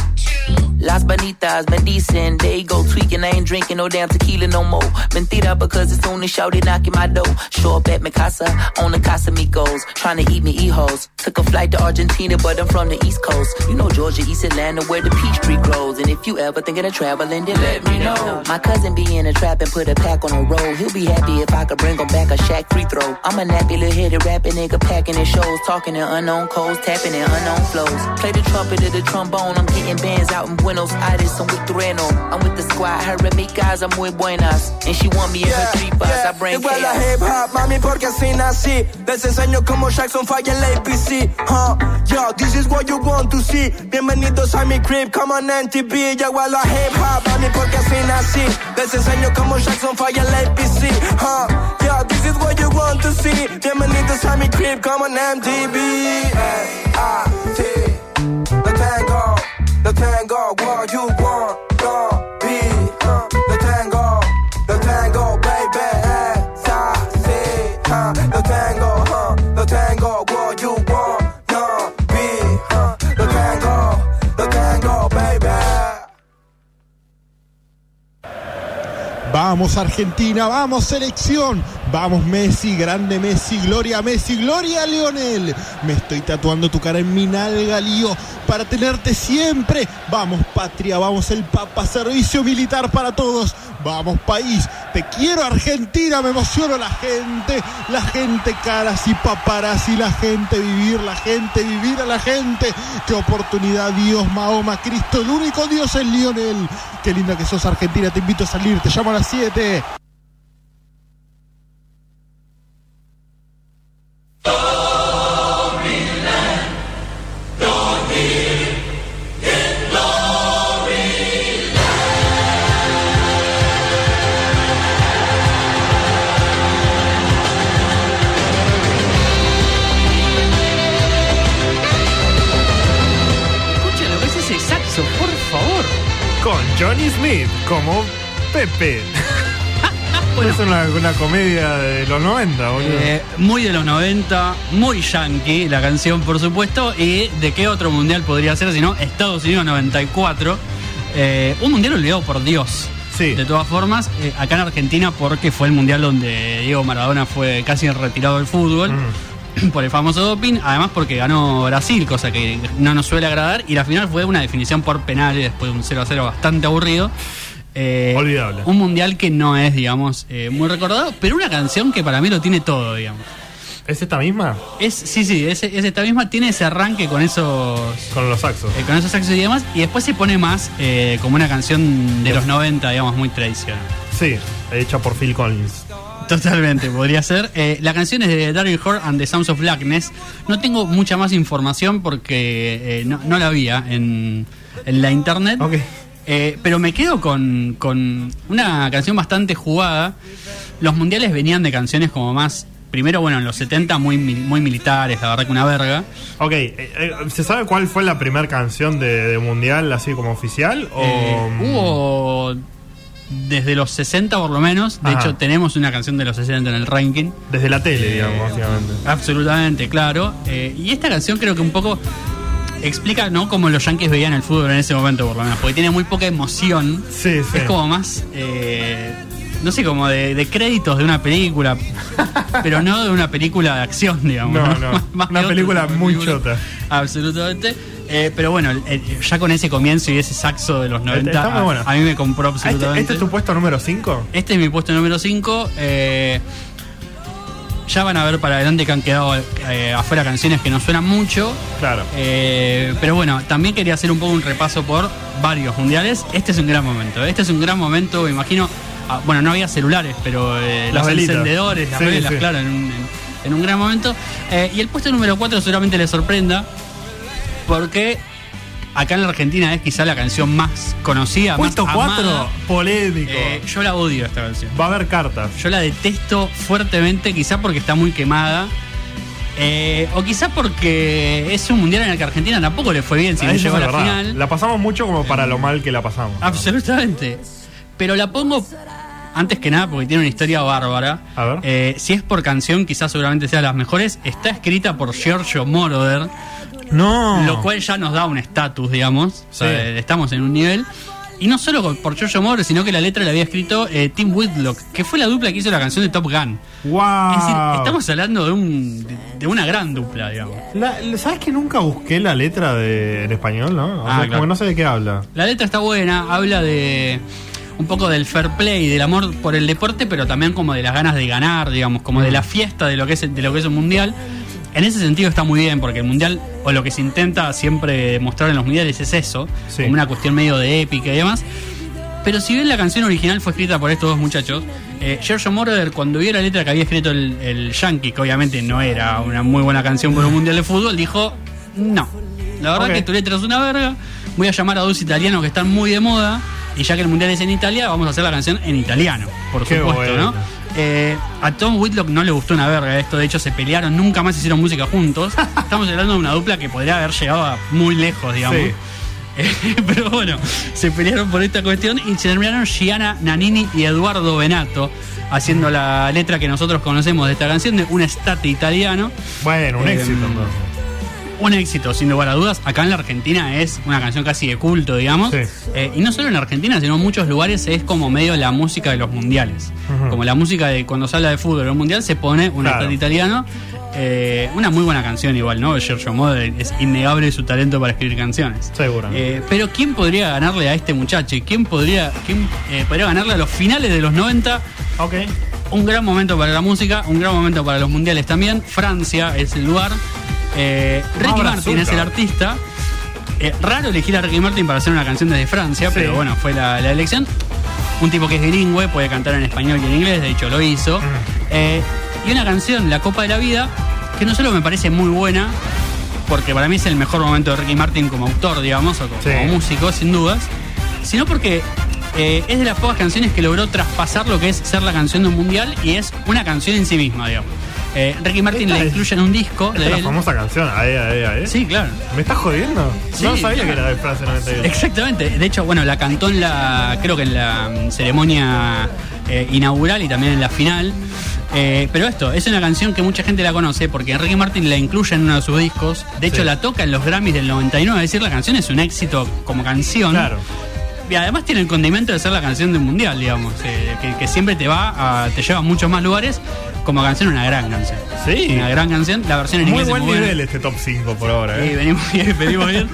Speaker 6: Las Bonitas, bendicen, they go tweaking. I ain't drinking no damn tequila no more. Mentira, because it's only shouted knocking my door. Show up at mi casa, on the Casamigos. Trying to eat me e-hoes. Took a flight to Argentina, but I'm from the East Coast. You know Georgia, East Atlanta, where the peach tree grows. And if you ever thinking of traveling, then let me know. My cousin be in a trap and put a pack on the road. He'll be happy if I could bring him back a shack free throw. I'm a nappy little headed rapping nigga packing in shows. Talking in unknown codes, tapping in unknown flows. Play the trumpet or the trombone. I'm getting bands out in Buenos Aires. I'm with Trueno. I'm with the squad. Her amigas, I'm with Buenas. And she want me in her three bars. I bring
Speaker 5: a la
Speaker 6: chaos.
Speaker 5: hip hop, mami, porque así nací. Les enseño cómo Jackson falla el APC. Huh. Yo, this is what you want to see. Bienvenidos a mi crib, come on NTV. Llegó a la hip hop, mami, porque así nací. Les enseño cómo Jackson falla el APC. Huh. Yo, this is what you want to see. Bienvenidos a mi crib, come on MTV. A-I-T. The
Speaker 3: Vamos Argentina, vamos selección, vamos Messi, grande Messi, gloria Messi, gloria Lionel. Me estoy tatuando tu cara en mi nalga, lío, para tenerte siempre. Vamos patria, vamos el Papa, servicio militar para todos. Vamos país, te quiero Argentina, me emociono la gente, la gente caras y paparazzi, la gente vivir, la gente vivir a la gente. Qué oportunidad, Dios, Mahoma, Cristo, el único Dios es Lionel. Qué linda que sos Argentina, te invito a salir, te llamo a las 7.
Speaker 1: Johnny Smith como Pepe. es una, una comedia de los 90, boludo.
Speaker 2: Eh, muy de los 90, muy yankee la canción, por supuesto. ¿Y de qué otro mundial podría ser si no Estados Unidos 94? Eh, un mundial olvidado por Dios.
Speaker 1: Sí.
Speaker 2: De todas formas, eh, acá en Argentina, porque fue el mundial donde Diego Maradona fue casi retirado del fútbol. Por el famoso doping, además porque ganó Brasil, cosa que no nos suele agradar, y la final fue una definición por penales después de un 0 a 0 bastante aburrido. Eh,
Speaker 1: Olvidable.
Speaker 2: Un mundial que no es, digamos, eh, muy recordado, pero una canción que para mí lo tiene todo, digamos.
Speaker 1: ¿Es esta misma?
Speaker 2: Es, sí, sí, es, es esta misma, tiene ese arranque con esos.
Speaker 1: Con los saxos.
Speaker 2: eh, con esos saxos y demás, y después se pone más como una canción de los 90, digamos, muy tradicional.
Speaker 1: Sí, hecha por Phil Collins.
Speaker 2: Totalmente, podría ser. Eh, la canción es de Daryl Hall and the Sounds of Blackness. No tengo mucha más información porque eh, no, no la había en, en la internet.
Speaker 1: Ok.
Speaker 2: Eh, pero me quedo con, con una canción bastante jugada. Los mundiales venían de canciones como más. Primero, bueno, en los 70 muy, muy militares, la verdad que una verga.
Speaker 1: Ok, eh, ¿se sabe cuál fue la primera canción de, de Mundial así como oficial? O,
Speaker 2: Eh, hubo desde los 60 por lo menos. De
Speaker 1: Ajá.
Speaker 2: hecho, tenemos una canción de los 60 en el ranking.
Speaker 1: Desde la tele, digamos, básicamente.
Speaker 2: Absolutamente, claro. Eh, y esta canción creo que un poco explica, ¿no? Cómo los Yankees veían el fútbol en ese momento, por lo menos. Porque tiene muy poca emoción.
Speaker 1: Sí, sí.
Speaker 2: Es como más, eh, no sé, como de, de créditos de una película. pero no de una película de acción, digamos.
Speaker 1: No, no. Una película muy chota.
Speaker 2: Absolutamente. Eh, pero bueno, eh, ya con ese comienzo y ese saxo de los 90,
Speaker 1: Está muy
Speaker 2: a-
Speaker 1: bueno.
Speaker 2: a, mí me compró
Speaker 1: Ah, ¿Este,
Speaker 2: absolutamente.
Speaker 1: este es tu puesto número 5?
Speaker 2: Este es mi puesto número 5. ya van a ver para adelante que han quedado eh, afuera canciones que no suenan mucho.
Speaker 1: Claro.
Speaker 2: Eh, pero bueno, también quería hacer un poco un repaso por varios mundiales. Este es un gran momento. Este es un gran momento, me imagino. ah, bueno, no había celulares, pero eh, los
Speaker 1: velitas.
Speaker 2: encendedores, las
Speaker 1: Sí,
Speaker 2: velas,
Speaker 1: sí.
Speaker 2: claro, en un, en- en un gran momento. Eh, y el puesto número 4 seguramente les sorprenda, porque acá en la Argentina es quizá la canción más conocida,
Speaker 1: Puesto
Speaker 2: más
Speaker 1: 4,
Speaker 2: amada.
Speaker 1: polémico.
Speaker 2: Eh, yo la odio esta canción.
Speaker 1: Va a haber cartas.
Speaker 2: Yo la detesto fuertemente, quizá porque está muy quemada. eh, o quizá porque es un mundial en el que Argentina tampoco le fue bien si
Speaker 1: Ah,
Speaker 2: no llegó a la
Speaker 1: verdad.
Speaker 2: final.
Speaker 1: La pasamos mucho como para lo mal que la pasamos.
Speaker 2: Absolutamente. Pero la pongo antes que nada porque tiene una historia bárbara.
Speaker 1: A ver.
Speaker 2: Eh, si es por canción, quizás seguramente sea de las mejores. Está escrita por Giorgio Moroder,
Speaker 1: No.
Speaker 2: lo cual ya nos da un estatus, digamos. O sea,
Speaker 1: Sí.
Speaker 2: eh, estamos en un nivel. Y no solo por Giorgio Moroder, sino que la letra la había escrito eh, Tim Whitlock, que fue la dupla que hizo la canción de Top Gun.
Speaker 1: Wow.
Speaker 2: Es decir, estamos hablando de, un, de, de una gran dupla, digamos.
Speaker 1: La- ¿Sabes que nunca busqué la letra de, en español, no? O
Speaker 2: Ah,
Speaker 1: sea,
Speaker 2: claro.
Speaker 1: como no sé de qué habla.
Speaker 2: La letra está buena, habla de un poco del fair play, del amor por el deporte, pero también como de las ganas de ganar, digamos, como de
Speaker 1: Mm.
Speaker 2: la fiesta de lo que es de lo que es un mundial. En ese sentido está muy bien, porque el mundial, o lo que se intenta siempre mostrar en los mundiales es eso,
Speaker 1: Sí.
Speaker 2: como una cuestión medio de épica y demás. Pero si bien la canción original fue escrita por estos dos muchachos, eh, Giorgio Moroder, cuando vio la letra que había escrito el, el Yankee, que obviamente no era una muy buena canción para un mundial de fútbol, dijo: No, la verdad
Speaker 1: Ok.
Speaker 2: que tu letra es una verga. Voy a llamar a dos italianos que están muy de moda. Y ya que el mundial es en Italia, vamos a hacer la canción en italiano, por
Speaker 1: Qué
Speaker 2: supuesto,
Speaker 1: bueno.
Speaker 2: ¿no? Eh, a Tom Whitlock no le gustó una verga esto, de hecho se pelearon, nunca más hicieron música juntos. Estamos hablando de una dupla que podría haber llegado a muy lejos, digamos.
Speaker 1: Sí.
Speaker 2: Eh, pero bueno, se pelearon por esta cuestión y se terminaron Gianna Nannini y Eduardo Benato haciendo la letra que nosotros conocemos de esta canción de un estate italiano.
Speaker 1: Bueno, un
Speaker 2: Eh,
Speaker 1: éxito entonces.
Speaker 2: Un éxito, sin lugar a dudas. Acá en la Argentina es una canción casi de culto, digamos.
Speaker 1: Sí.
Speaker 2: Eh, y no solo en la Argentina, sino en muchos lugares es como medio la música de los mundiales. Como la música de cuando se habla de fútbol un mundial se pone un
Speaker 1: Claro.
Speaker 2: italiano. Eh, una muy buena canción igual, ¿no? Giorgio Moroder es innegable su talento para escribir canciones.
Speaker 1: Seguro.
Speaker 2: Eh, pero ¿quién podría ganarle a este muchacho? ¿Quién podría, quién, eh, podría ganarle a los finales de los 90?
Speaker 1: ok.
Speaker 2: Un gran momento para la música, un gran momento para los mundiales también. Francia es el lugar. Eh, Ricky Martin es el artista. Eh, raro elegir a Ricky Martin para hacer una canción desde Francia,
Speaker 1: Sí.
Speaker 2: pero bueno, fue la, la elección. Un tipo que es bilingüe, puede cantar en español y en inglés, de hecho lo hizo.
Speaker 1: Mm.
Speaker 2: Eh, y una canción, La Copa de la Vida, que no solo me parece muy buena, porque para mí es el mejor momento de Ricky Martin como autor, digamos, o como,
Speaker 1: Sí.
Speaker 2: como músico, sin dudas, sino porque eh, es de las pocas canciones que logró traspasar lo que es ser la canción de un mundial y es una canción en sí misma, digamos. Eh, Ricky Martin la incluye en un disco de
Speaker 1: la
Speaker 2: él.
Speaker 1: famosa canción. Ae, ae, ae.
Speaker 2: Sí, claro.
Speaker 1: ¿Me estás jodiendo?
Speaker 2: Sí,
Speaker 1: no sabía
Speaker 2: claro.
Speaker 1: que era de Francia 98.
Speaker 2: Exactamente. De hecho, bueno, la cantó en la, creo que en la mm, ceremonia eh, inaugural y también en la final. Eh, pero esto, es una canción que mucha gente la conoce porque Enrique Martin la incluye en uno de sus discos. De hecho,
Speaker 1: Sí.
Speaker 2: la toca en los Grammys del 99. Es decir, la canción es un éxito como canción.
Speaker 1: Claro.
Speaker 2: Y además tiene el condimento de ser la canción de un mundial, digamos. eh, que, que siempre te va a, te lleva a muchos más lugares. Como canción, una gran canción.
Speaker 1: Sí.
Speaker 2: Una gran canción. La versión en
Speaker 1: Muy
Speaker 2: inglés es
Speaker 1: buen
Speaker 2: buena.
Speaker 1: nivel este top 5 por ahora,
Speaker 2: Sí,
Speaker 1: ¿eh?
Speaker 2: venimos bien, venimos bien.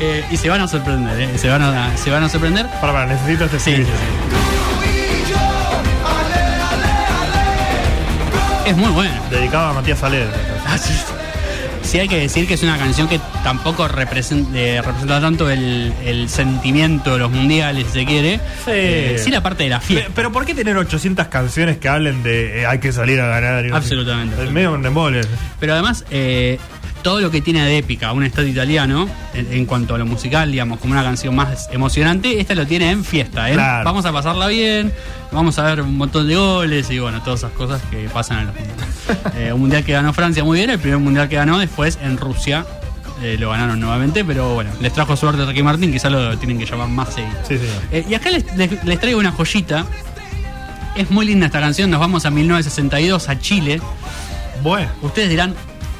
Speaker 2: Eh, y se van a sorprender, ¿eh? Se van a, se van a sorprender.
Speaker 1: Para, para, necesito este
Speaker 2: Sí, sí,
Speaker 1: estribillo.
Speaker 2: sí. Es muy buena.
Speaker 1: Dedicado a Matías Saled.
Speaker 2: Ah, sí. Sí hay que decir que es una canción que tampoco representa, eh, representa tanto el, el sentimiento de los mundiales, si se quiere. Eh, sí la parte de la fiesta.
Speaker 1: Pero ¿por qué tener 800 canciones que hablen de eh, hay que salir a ganar? y?
Speaker 2: Absolutamente.
Speaker 1: Es medio un embole.
Speaker 2: Pero además, eh, todo lo que tiene de épica un estado italiano, en, en cuanto a lo musical, digamos, como una canción más emocionante, esta lo tiene en fiesta. ¿eh?
Speaker 1: Claro.
Speaker 2: Vamos a pasarla bien, vamos a ver un montón de goles y bueno, todas esas cosas que pasan en los mundiales. Eh, un mundial que ganó Francia muy bien, el primer mundial que ganó después en Rusia. eh, lo ganaron nuevamente, pero bueno, les trajo suerte Ricky Martin, quizás lo tienen que llamar más seguido.
Speaker 1: Sí.
Speaker 2: Eh, y acá les, les- les traigo una joyita. Es muy linda esta canción, nos vamos a 1962 a Chile.
Speaker 1: Bueno,
Speaker 2: Ustedes dirán,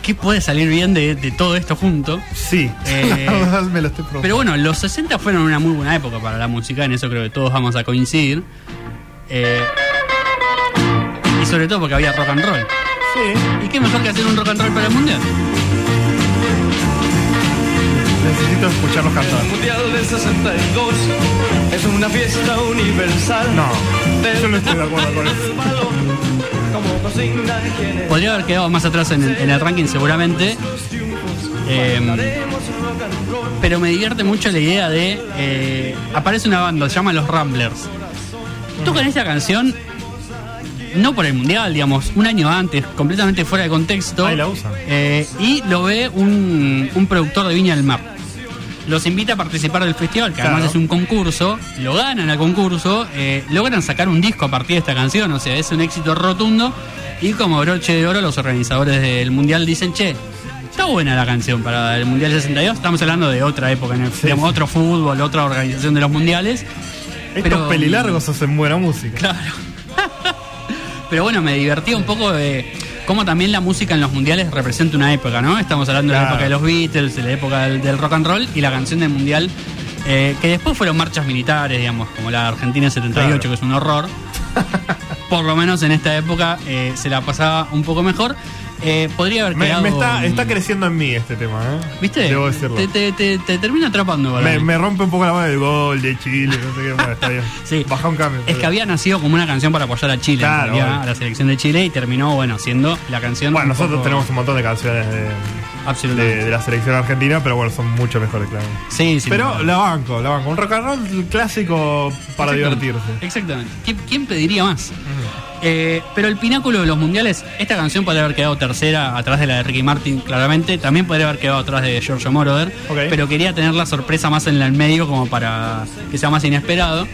Speaker 2: ¿qué puede salir bien de, de todo esto junto?
Speaker 1: sí.
Speaker 2: Eh,
Speaker 1: La verdad me lo estoy
Speaker 2: Pero bueno, los 60 fueron una muy buena época para la música, en eso creo que todos vamos a coincidir. Eh, y sobre todo porque había rock and roll.
Speaker 1: Sí.
Speaker 2: ¿Y qué mejor que hacer un rock and roll para el mundial?
Speaker 1: Necesito escucharlos cantar.
Speaker 7: El Mundial del 62 es una fiesta universal.
Speaker 1: No, yo no estoy de acuerdo con eso.
Speaker 2: Podría haber quedado más atrás en el, en el ranking seguramente. Eh,
Speaker 7: roll.
Speaker 2: pero me divierte mucho la idea de. eh, aparece una banda, se llama Los Ramblers. Tocan esta canción. No por el mundial, digamos, un año antes, completamente fuera de contexto.
Speaker 1: Ahí la usan.
Speaker 2: Eh, y lo ve un, un productor de Viña del Mar. Los invita a participar del festival, que además es un concurso. Lo ganan al concurso, eh, logran sacar un disco a partir de esta canción, o sea, es un éxito rotundo. Y como broche de oro, los organizadores del mundial dicen: Che, está buena la canción para el mundial 62. Estamos hablando de otra época, en el, digamos, otro fútbol, otra organización de los mundiales.
Speaker 1: Estos
Speaker 2: Pero-
Speaker 1: pelilargos hacen buena música.
Speaker 2: Claro. Pero bueno, me divertía un poco de cómo también la música en los mundiales representa una época, ¿no? Estamos hablando de la época de los Beatles, de la época del, del rock and roll y la canción del mundial, eh, que después fueron marchas militares, digamos, como la Argentina 78,
Speaker 1: Claro.
Speaker 2: que es un horror. Por lo menos en esta época eh, se la pasaba un poco mejor. Eh, podría haber
Speaker 1: Me,
Speaker 2: quedado.
Speaker 1: me está, está creciendo en mí este tema, ¿eh?
Speaker 2: ¿Viste?
Speaker 1: Debo decirlo.
Speaker 2: Te, te- te- te termina atrapando,
Speaker 1: Me, me rompe un poco la mano del gol de Chile, no sé qué, bueno, está bien.
Speaker 2: Sí.
Speaker 1: Baja un cambio.
Speaker 2: Es que había nacido como una canción para apoyar a Chile,
Speaker 1: Claro,
Speaker 2: realidad, a la selección de Chile, y terminó, bueno, siendo la canción.
Speaker 1: Bueno, nosotros
Speaker 2: poco-
Speaker 1: tenemos un montón de canciones de. De, de la selección argentina, pero bueno, son mucho mejores, claro.
Speaker 2: Sí, sí.
Speaker 1: pero la banco, la banco. Un rock and roll clásico para
Speaker 2: Exactamente.
Speaker 1: divertirse.
Speaker 2: Exactamente. ¿Quién, quién pediría más? Eh, pero el pináculo de los mundiales, esta canción podría haber quedado tercera atrás de la de Ricky Martin, claramente. También podría haber quedado atrás de Giorgio Moroder. Pero quería tener la sorpresa más en el medio como para que sea más inesperado.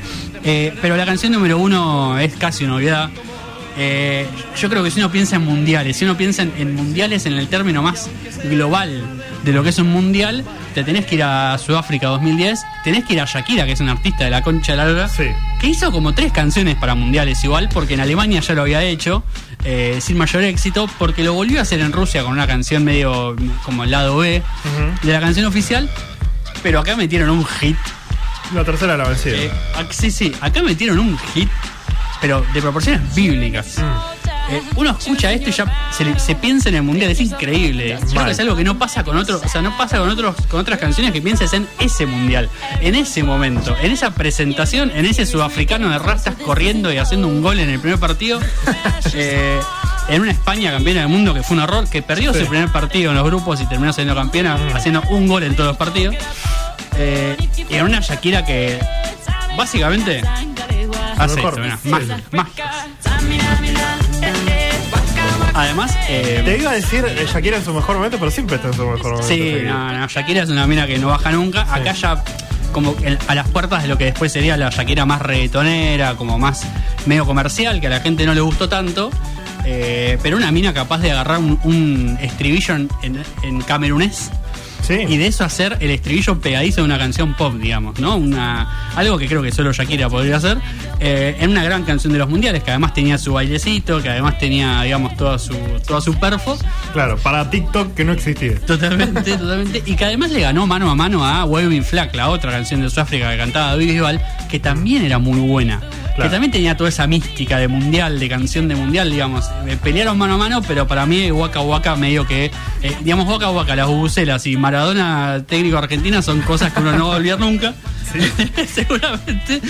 Speaker 2: Eh, pero la canción número uno es casi una obviedad. Eh, yo creo que si uno piensa en mundiales, si uno piensa en, en mundiales en el término más global de lo que es un mundial, te tenés que ir a Sudáfrica 2010, tenés que ir a Shakira, que es una artista de la concha larga,
Speaker 1: Sí.
Speaker 2: que hizo como tres canciones para mundiales igual, porque en Alemania ya lo había hecho, eh, sin mayor éxito, porque lo volvió a hacer en Rusia con una canción medio como el lado B de la canción oficial, pero acá metieron un hit.
Speaker 1: La tercera la vencida.
Speaker 2: eh, sí, sí, acá metieron un hit, pero de proporciones bíblicas. Eh, uno escucha esto y ya se, le- se piensa en el mundial, es increíble. Yo creo que es algo que no pasa con otros, o sea, no pasa con otros, con otras canciones que pienses en ese mundial, en ese momento, en esa presentación, en ese sudafricano de rastas corriendo y haciendo un gol en el primer partido. Eh, en una España campeona del mundo que fue un horror, que perdió su primer partido en los grupos y terminó siendo campeona haciendo un gol en todos los partidos. Eh, y en una Shakira que básicamente hace
Speaker 1: mejor,
Speaker 2: esto, mira. Además, eh,
Speaker 1: Te iba a decir eh, Shakira en su mejor momento, pero siempre está en su mejor momento.
Speaker 2: Sí, no, no, Shakira es una mina que no baja nunca. Acá ya como a las puertas de lo que después sería la Shakira más reggaetonera, como más medio comercial, que a la gente no le gustó tanto. eh, pero una mina capaz de agarrar un, un estribillo en, en, en camerunés
Speaker 1: Sí.
Speaker 2: y de eso hacer el estribillo pegadizo de una canción pop, digamos, ¿no? Una, algo que creo que solo Shakira podría hacer, eh, en una gran canción de los mundiales, que además tenía su bailecito, que además tenía, digamos, toda su, toda su perfo.
Speaker 1: Claro, para TikTok que no existía.
Speaker 2: Totalmente, totalmente. Y que además le ganó mano a mano a Waving Flag, la otra canción de Sudáfrica que cantaba David Bisbal, que también era muy buena. Que también tenía toda esa mística de mundial, de canción de mundial, digamos. Eh, Pelearon mano a mano, pero para mí Waka Waka medio que, eh, digamos, Waka Waka, las bubucelas y Maradona técnico argentina son cosas que uno no va a olvidar nunca. seguramente.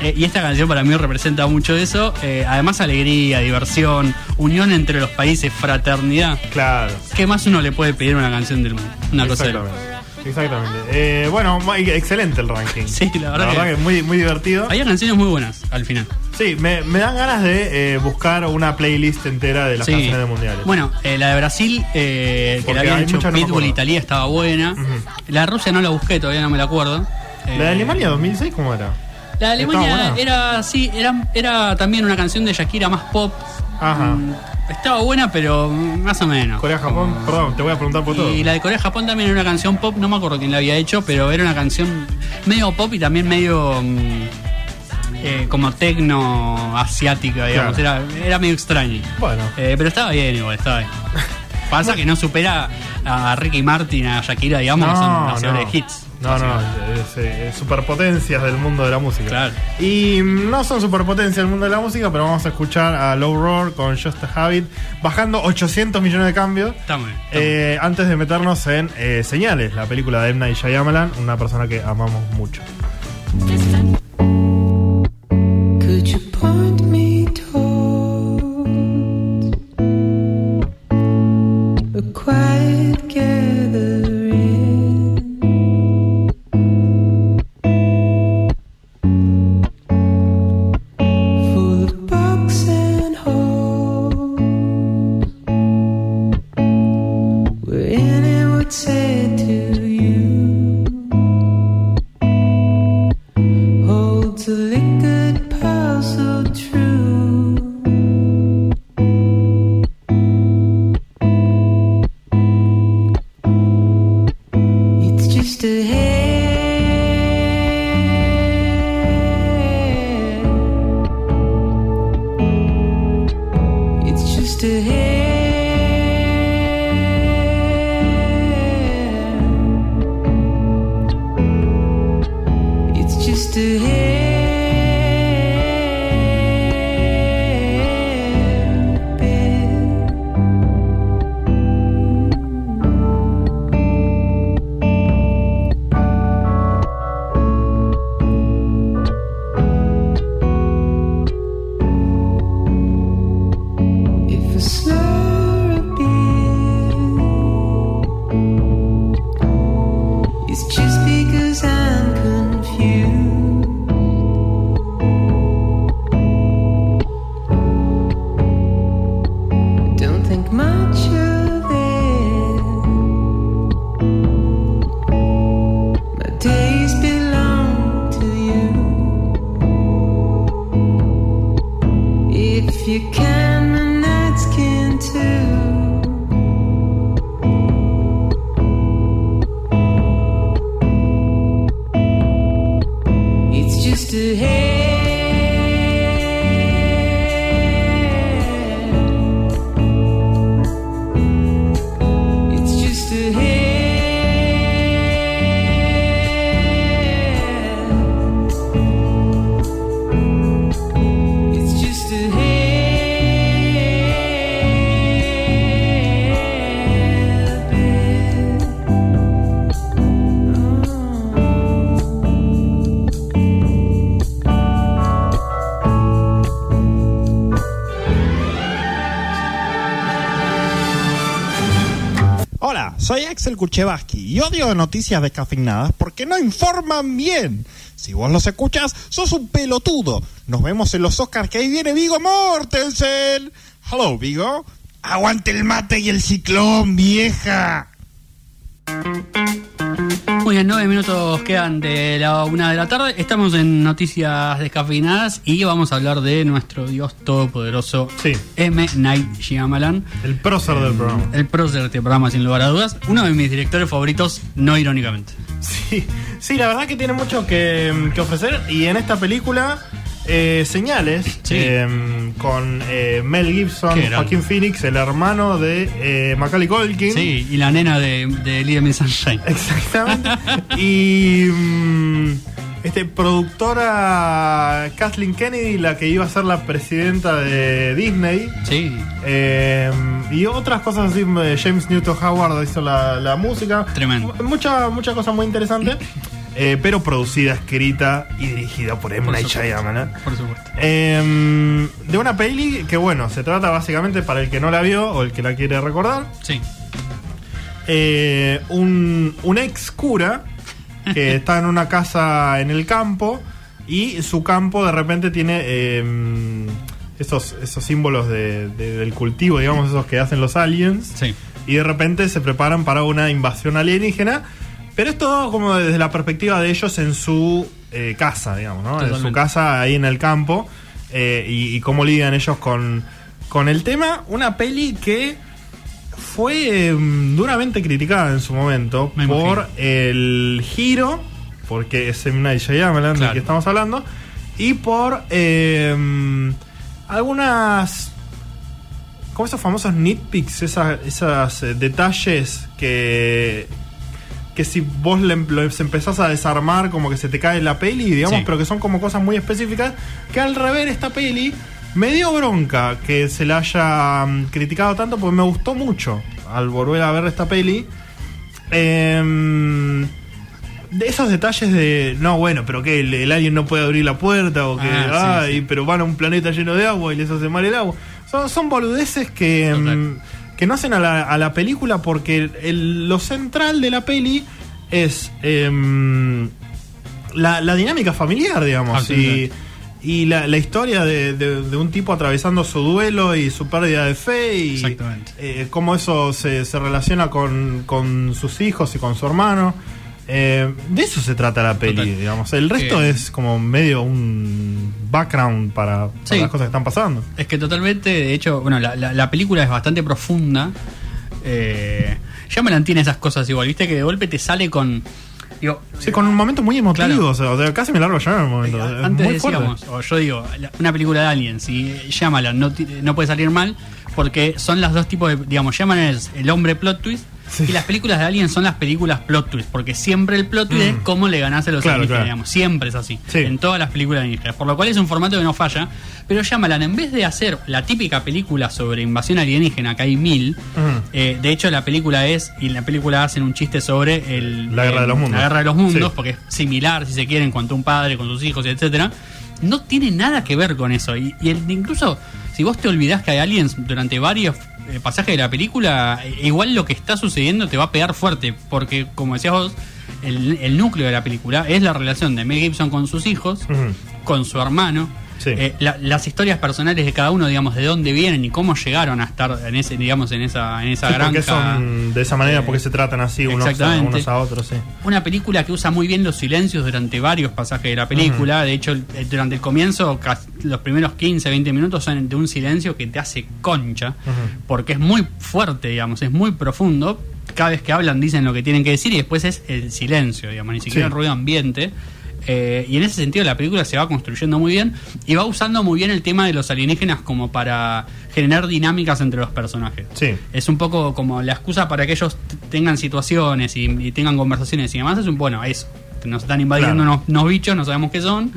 Speaker 2: Eh, y esta canción para mí representa mucho eso. Eh, además, alegría, diversión, unión entre los países, fraternidad.
Speaker 1: Claro.
Speaker 2: ¿Qué más uno le puede pedir a una canción del mundo? Una cosa de
Speaker 1: Exactamente. Exactamente. Eh, bueno, excelente el ranking.
Speaker 2: Sí, la verdad que-
Speaker 1: que es muy, muy divertido.
Speaker 2: Había canciones muy buenas al final.
Speaker 1: Sí, me, me dan ganas de eh, buscar una playlist entera de las
Speaker 2: Sí.
Speaker 1: canciones de mundiales.
Speaker 2: Bueno, eh, la de Brasil, eh, que
Speaker 1: Porque
Speaker 2: la habían hecho
Speaker 1: no
Speaker 2: Pitbull
Speaker 1: acuerdo.
Speaker 2: Italia, estaba buena. La de Rusia no la busqué, todavía no me la acuerdo.
Speaker 1: ¿La
Speaker 2: Eh,
Speaker 1: de Alemania 2006 cómo era?
Speaker 2: La de
Speaker 1: ¿Estaba
Speaker 2: Alemania era, sí, era, era también una canción de Shakira más pop.
Speaker 1: Ajá.
Speaker 2: Mm, Estaba buena, pero más o menos.
Speaker 1: Corea-Japón, perdón, te voy a preguntar por todo.
Speaker 2: Y la de Corea-Japón también era una canción pop, no me acuerdo quién la había hecho, pero era una canción medio pop y también medio mm, eh, como tecno asiática, digamos.
Speaker 1: Claro.
Speaker 2: Era, era medio extraño.
Speaker 1: Bueno.
Speaker 2: Eh, pero estaba bien igual, estaba bien. Pasa que no supera a Ricky Martin, a Shakira, digamos, que son hacedores de hits.
Speaker 1: No, no, es, eh, superpotencias del mundo de la música.
Speaker 2: Claro.
Speaker 1: Y no son superpotencias del mundo de la música, pero vamos a escuchar a Low Roar con Just a Habit, bajando 800 millones de cambios.
Speaker 2: Muy
Speaker 1: eh, antes de meternos en eh, Señales, la película de M. Night Shyamalan, una persona que amamos mucho.
Speaker 3: Axel Kuchevaski y odio noticias descafeinadas porque no informan bien. Si vos los escuchas, sos un pelotudo. Nos vemos en los Oscars que ahí viene Vigo Mortensen. Hello, Vigo. Aguante el mate y el ciclón, vieja.
Speaker 2: Muy bien, nueve minutos quedan de la una de la tarde. Estamos en noticias descafeinadas y vamos a hablar de nuestro Dios todopoderoso
Speaker 1: Sí.
Speaker 2: M. Night Shyamalan,
Speaker 1: El prócer del programa.
Speaker 2: el prócer de este programa sin lugar a dudas, uno de mis directores favoritos, no irónicamente.
Speaker 1: Sí, sí, la verdad que tiene mucho que, que ofrecer. Y en esta película, eh, señales
Speaker 2: Sí.
Speaker 1: eh, con eh, Mel Gibson. Joaquín Phoenix, el hermano de eh, Macaulay Culkin.
Speaker 2: Sí, y la nena de, de Miss Sunshine.
Speaker 1: Exactamente. y mm, este, productora Kathleen Kennedy, la que iba a ser la presidenta de Disney.
Speaker 2: Sí,
Speaker 1: Eh, y otras cosas así, eh, James Newton Howard hizo la, la música.
Speaker 2: Tremendo.
Speaker 1: Mucha, mucha cosa muy interesante. Eh, pero producida, escrita y dirigida por M. Night. Shyamalan.
Speaker 2: Por supuesto.
Speaker 1: Eh, de una peli que, bueno, se trata básicamente para el que no la vio o el que la quiere recordar.
Speaker 2: Sí.
Speaker 1: Eh, un, un ex cura que está en una casa en el campo y su campo de repente tiene eh, esos, esos símbolos de- de- del cultivo, digamos, esos que hacen los aliens.
Speaker 2: Sí.
Speaker 1: Y de repente se preparan para una invasión alienígena. Pero es todo como desde la perspectiva de ellos en su eh, casa, digamos, ¿no? En su casa ahí en el campo. eh, y, y cómo lidian ellos con, con el tema. Una peli que fue eh, duramente criticada en su momento
Speaker 2: Me
Speaker 1: por
Speaker 2: imagino.
Speaker 1: el giro, porque es M. Night Shyamalan del
Speaker 2: Claro.
Speaker 1: que estamos hablando, y por eh, algunas como esos famosos nitpicks, esas, esas eh, detalles que que si vos le, los empezás a desarmar como que se te cae la peli, digamos,
Speaker 2: Sí.
Speaker 1: pero que son como cosas muy específicas, que al rever esta peli me dio bronca que se la haya mm, criticado tanto porque me gustó mucho al volver a ver esta peli. Em, de esos detalles de, no, bueno, pero que el, el alien no puede abrir la puerta o que,
Speaker 2: Ah, sí,
Speaker 1: ay, pero van a un planeta lleno de agua y les hace mal el agua. Son, son boludeces que, mm, que no hacen a la, a la película porque el- el- lo central de la peli es em, la, la dinámica familiar, digamos. Y,
Speaker 2: Absolutamente.
Speaker 1: y la, la historia de, de- de un tipo atravesando su duelo y su pérdida de fe y eh, cómo eso se, se relaciona con, con sus hijos y con su hermano. Eh, de eso se trata la peli,
Speaker 2: Total.
Speaker 1: digamos. El resto
Speaker 2: Eh,
Speaker 1: es como medio un background para, para
Speaker 2: Sí.
Speaker 1: las cosas que están pasando.
Speaker 2: Es que totalmente, de hecho, bueno, la, la- la película es bastante profunda. Eh, Shyamalan tiene esas cosas igual, viste que de golpe te sale con. Digo,
Speaker 1: Sí, con un momento muy emotivo,
Speaker 2: Claro.
Speaker 1: o, sea, o sea, casi me largo ya en el momento. Es
Speaker 2: Antes
Speaker 1: muy
Speaker 2: decíamos, o yo digo, una película de Aliens y Shyamalan no, no puede salir mal porque son las dos tipos de, digamos, es el hombre plot twist
Speaker 1: Sí.
Speaker 2: y las películas de Aliens son las películas plot twist porque siempre el plot twist
Speaker 1: Mm.
Speaker 2: es cómo le ganás a los
Speaker 1: Claro,
Speaker 2: alienígenas,
Speaker 1: claro.
Speaker 2: digamos, siempre es así,
Speaker 1: Sí.
Speaker 2: en todas las películas alienígenas, por lo cual es un formato que no falla, pero Shyamalan en vez de hacer la típica película sobre invasión alienígena, que hay mil,
Speaker 1: Ujú.
Speaker 2: eh, de hecho la película es, y en la película hacen un chiste sobre el,
Speaker 1: La guerra de los mundos.
Speaker 2: La guerra de los mundos,
Speaker 1: Sí.
Speaker 2: porque es similar, si se quiere, en cuanto a un padre con sus hijos, y etcétera. No tiene nada que ver con eso. Y, y el- incluso, si vos te olvidás que hay aliens durante varios pasajes de la película, igual lo que está sucediendo te va a pegar fuerte. Porque, como decías vos, el, el núcleo de la película es la relación de Mel Gibson con sus hijos, con su hermano.
Speaker 1: Sí.
Speaker 2: eh, la- las historias personales de cada uno, digamos, de dónde vienen y cómo llegaron a estar en ese, digamos, en esa, en esa
Speaker 1: Sí,
Speaker 2: granja.
Speaker 1: son de esa manera,
Speaker 2: Eh,
Speaker 1: porque se tratan así unos a,
Speaker 2: exactamente.
Speaker 1: unos a otros, sí.
Speaker 2: Una película que usa muy bien los silencios durante varios pasajes de la película. De hecho, eh, durante el comienzo, los primeros 15, 20 minutos son de un silencio que te hace concha. Porque es muy fuerte, digamos, es muy profundo. Cada vez que hablan dicen lo que tienen que decir y después es el silencio, digamos, ni siquiera el ruido ambiente. Eh, y en ese sentido la película se va construyendo muy bien y va usando muy bien el tema de los alienígenas como para generar dinámicas entre los personajes.
Speaker 1: Sí.
Speaker 2: Es un poco como la excusa para que ellos tengan situaciones y, y tengan conversaciones y demás. Es un, bueno, eso. Nos están invadiendo
Speaker 1: Claro.
Speaker 2: unos, unos bichos, no sabemos qué son,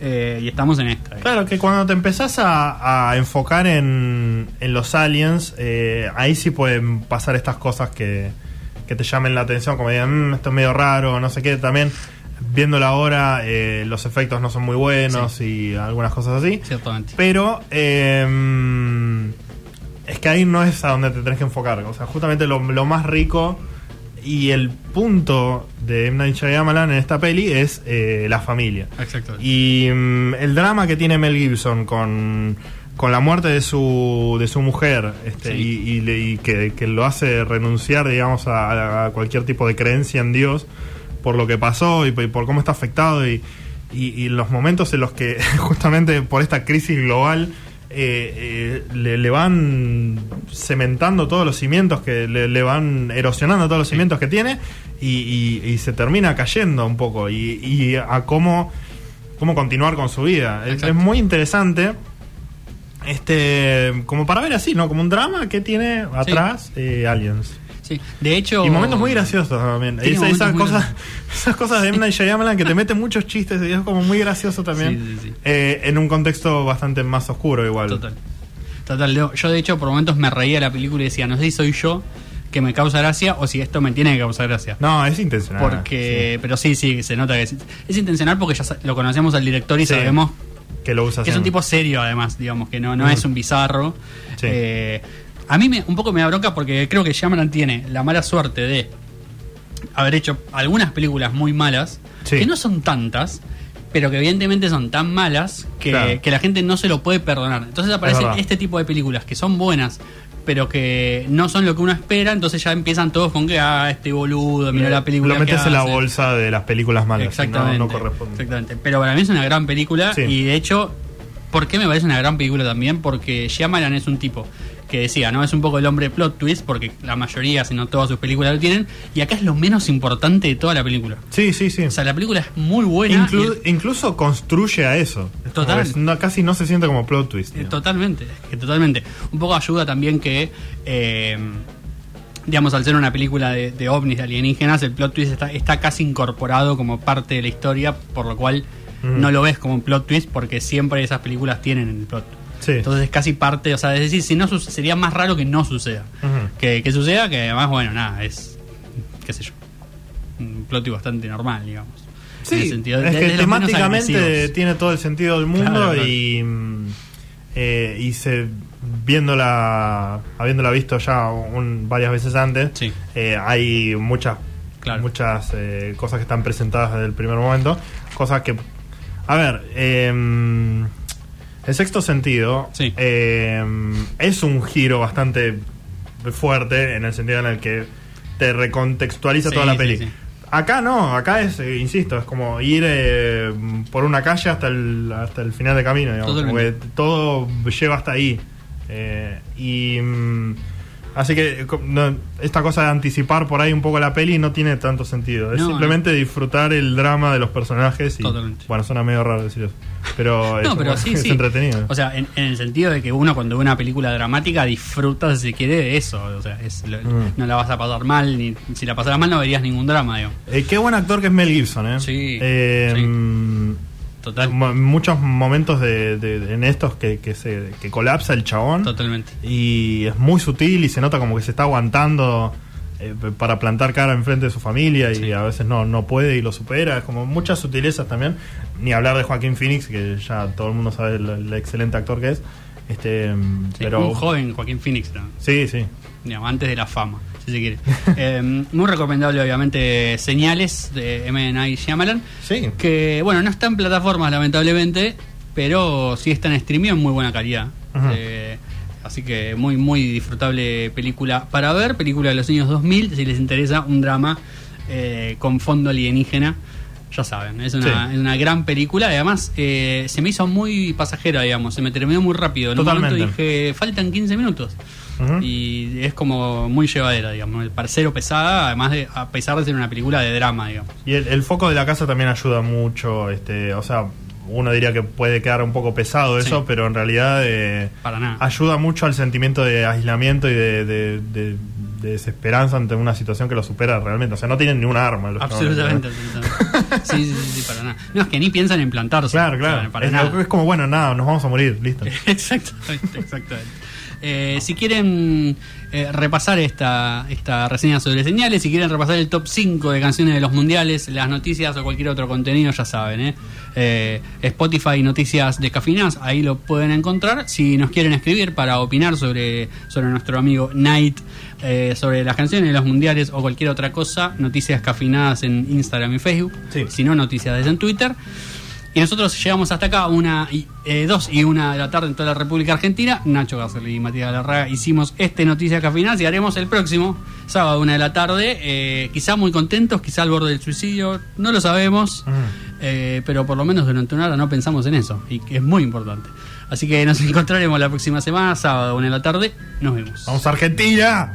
Speaker 2: eh, y estamos en esta.
Speaker 1: Claro, que cuando te empezás a, a enfocar en, en los aliens, eh, ahí sí pueden pasar estas cosas que, que te llamen la atención, como digan, "Mm, esto es medio raro, no sé qué. También, viéndolo ahora, eh, los efectos no son muy buenos y algunas cosas así.
Speaker 2: Ciertamente.
Speaker 1: Pero eh, es que ahí no es a donde te tenés que enfocar. O sea, justamente lo, lo más rico y el punto de M. Night Shyamalan en esta peli es eh, la familia.
Speaker 2: Exacto.
Speaker 1: Y mm, el drama que tiene Mel Gibson con, con la muerte de su, de su mujer este,
Speaker 2: Sí.
Speaker 1: y, y y que, que lo hace renunciar, digamos, a, a cualquier tipo de creencia en Dios por lo que pasó y, por- cómo está afectado y, y, y los momentos en los que justamente por esta crisis global eh, eh, le, le van cementando todos los cimientos que le, le van erosionando todos los cimientos que tiene y, y- y se termina cayendo un poco y, y a cómo cómo continuar con su vida. Es muy interesante este como para ver así no como un drama que tiene atrás eh, aliens
Speaker 2: Sí. De hecho.
Speaker 1: y momentos muy graciosos también. Esa- esas,
Speaker 2: muy
Speaker 1: cosas,
Speaker 2: graciosos.
Speaker 1: esas cosas de M. Night Shyamalan que te meten muchos chistes y es como muy gracioso también.
Speaker 2: Sí, sí, sí.
Speaker 1: Eh, en un contexto bastante más oscuro igual.
Speaker 2: Total. Total. Yo, de hecho, por momentos me reía de la película y decía, no sé si soy yo que me causa gracia o si esto me tiene que causar gracia.
Speaker 1: No, es intencional.
Speaker 2: Porque, pero sí, sí, se nota que es, es intencional porque ya lo conocemos al director y
Speaker 1: Sí.
Speaker 2: sabemos
Speaker 1: Que lo usa
Speaker 2: que es un tipo serio además, digamos, que no, no
Speaker 1: Mm.
Speaker 2: es un bizarro.
Speaker 1: Sí.
Speaker 2: Eh, a mí me, un poco me da bronca porque creo que Shyamalan tiene la mala suerte de haber hecho algunas películas muy malas,
Speaker 1: Sí.
Speaker 2: que no son tantas, pero que evidentemente son tan malas que,
Speaker 1: Claro.
Speaker 2: que la gente no se lo puede perdonar. Entonces aparecen este tipo de películas que son buenas, pero que no son lo que uno espera, entonces ya empiezan todos con que, ah, este boludo, mira la película.
Speaker 1: Lo
Speaker 2: que
Speaker 1: metes en la
Speaker 2: hace".
Speaker 1: bolsa de las películas malas.
Speaker 2: Exactamente.
Speaker 1: No, no corresponde.
Speaker 2: Exactamente. Pero para mí es una gran película
Speaker 1: Sí.
Speaker 2: y de hecho, ¿por qué me parece una gran película también? Porque Shyamalan es un tipo que decía, ¿no? Es un poco el hombre plot twist, porque la mayoría, si no todas sus películas lo tienen, y acá es lo menos importante de toda la película.
Speaker 1: Sí, sí, sí.
Speaker 2: O sea, la película es muy buena.
Speaker 1: Inclu- incluso construye a eso.
Speaker 2: Total.
Speaker 1: No- casi no se siente como plot twist.
Speaker 2: Eh. Totalmente, que totalmente. Un poco ayuda también que, eh, digamos, al ser una película de, de ovnis, de alienígenas, el plot twist está, está casi incorporado como parte de la historia, por lo cual
Speaker 1: Mm.
Speaker 2: no lo ves como un plot twist porque siempre esas películas tienen el plot.
Speaker 1: Sí.
Speaker 2: Entonces es casi parte, o sea, es decir, si no sería más raro que no suceda. Que, que suceda, que además, bueno, nada, es, qué sé yo, un plot bastante normal, digamos. En el
Speaker 1: Sí, es que
Speaker 2: de
Speaker 1: temáticamente tiene todo el sentido del mundo
Speaker 2: Claro, claro.
Speaker 1: y eh, y se viéndola habiéndola visto ya un- varias veces antes
Speaker 2: Sí.
Speaker 1: eh, hay muchas
Speaker 2: Claro.
Speaker 1: muchas eh, cosas que están presentadas desde el primer momento cosas que a ver eh, el sexto sentido
Speaker 2: Sí.
Speaker 1: eh, es un giro bastante fuerte en el sentido en el que te recontextualiza
Speaker 2: Sí,
Speaker 1: toda la peli
Speaker 2: sí.
Speaker 1: Acá no, acá es, eh, insisto, es como ir eh, por una calle hasta el, hasta el final de camino, digamos, todo lleva hasta ahí. Y mm, así que no, esta cosa de anticipar por ahí un poco la peli no tiene tanto sentido. Es
Speaker 2: No,
Speaker 1: simplemente disfrutar el drama de los personajes y
Speaker 2: Totalmente.
Speaker 1: bueno, suena medio raro decir eso, pero,
Speaker 2: No,
Speaker 1: es,
Speaker 2: pero sí,
Speaker 1: es
Speaker 2: sí.
Speaker 1: entretenido.
Speaker 2: O sea, en, en el sentido de que uno cuando ve una película dramática disfruta, si se quiere, de eso. O sea, es lo-
Speaker 1: Mm.
Speaker 2: no la vas a pasar mal, ni si la pasaras mal no verías ningún drama, digo.
Speaker 1: Eh, qué buen actor que es Mel Gibson, ¿eh?
Speaker 2: Sí,
Speaker 1: Eh,
Speaker 2: sí. Total.
Speaker 1: muchos momentos de, de- de- en estos que, que se que colapsa el chabón.
Speaker 2: Totalmente.
Speaker 1: y es muy sutil y se nota como que se está aguantando eh, para plantar cara enfrente de su familia y a veces no no puede y lo supera. Es como muchas sutilezas también. Ni hablar de Joaquín Phoenix que ya todo el mundo sabe el, el excelente actor que es. Este
Speaker 2: Sí,
Speaker 1: pero
Speaker 2: un joven Joaquín Phoenix, ¿no?
Speaker 1: sí sí.
Speaker 2: Antes de la fama, si se quiere. Eh, muy recomendable, obviamente, Señales de M. Night Shyamalan.
Speaker 1: sí
Speaker 2: Que, bueno, no está en plataformas, lamentablemente, pero sí está en streaming en muy buena calidad. Eh, así que muy, muy disfrutable película para ver. Película de los años 2000, si les interesa, un drama eh, con fondo alienígena. Ya saben, es una,
Speaker 1: Sí.
Speaker 2: es una gran película además eh, se me hizo muy pasajera, digamos, se me terminó muy rápido. En un
Speaker 1: Totalmente.
Speaker 2: momento dije, faltan 15 minutos. Y es como muy llevadera, digamos, el parcero pesada, además de, a pesar de ser una película de drama, digamos.
Speaker 1: Y el, el foco de la casa también ayuda mucho, este, o sea, uno diría que puede quedar un poco pesado eso,
Speaker 2: Sí.
Speaker 1: pero en realidad eh,
Speaker 2: Para nada.
Speaker 1: ayuda mucho al sentimiento de aislamiento y de, de- de- de desesperanza ante una situación que lo supera realmente. O sea, no tienen ni un arma. los
Speaker 2: Absolutamente, absolutamente. Sí, sí, sí, sí, para nada. No, es que ni piensan en plantarse.
Speaker 1: Claro,
Speaker 2: O sea,
Speaker 1: claro.
Speaker 2: para
Speaker 1: es,
Speaker 2: nada.
Speaker 1: es como, bueno, nada, nos vamos a morir, listo.
Speaker 2: exactamente, exactamente. Eh, si quieren eh, repasar esta, esta reseña sobre señales, si quieren repasar el top 5 de canciones de los mundiales, las noticias o cualquier otro contenido, ya saben, ¿eh? Eh, Spotify Noticias de Cafinas, ahí lo pueden encontrar. Si nos quieren escribir para opinar sobre, sobre nuestro amigo Night, eh, sobre las canciones de los mundiales o cualquier otra cosa, noticias cafinadas en Instagram y Facebook,
Speaker 1: Sí.
Speaker 2: si no, noticias en Twitter. Y nosotros llegamos hasta acá, una eh, dos y una de la tarde en toda la República Argentina. Nacho Garceli y Matías Galarraga hicimos este Noticias Cafinadas y haremos el próximo, sábado, una de la tarde. eh, quizá muy contentos, quizá al borde del suicidio, no lo sabemos. eh, pero por lo menos durante una hora no pensamos en eso, y que es muy importante. Así que nos encontraremos la próxima semana, sábado, una de la tarde. Nos vemos.
Speaker 1: ¡Vamos a Argentina!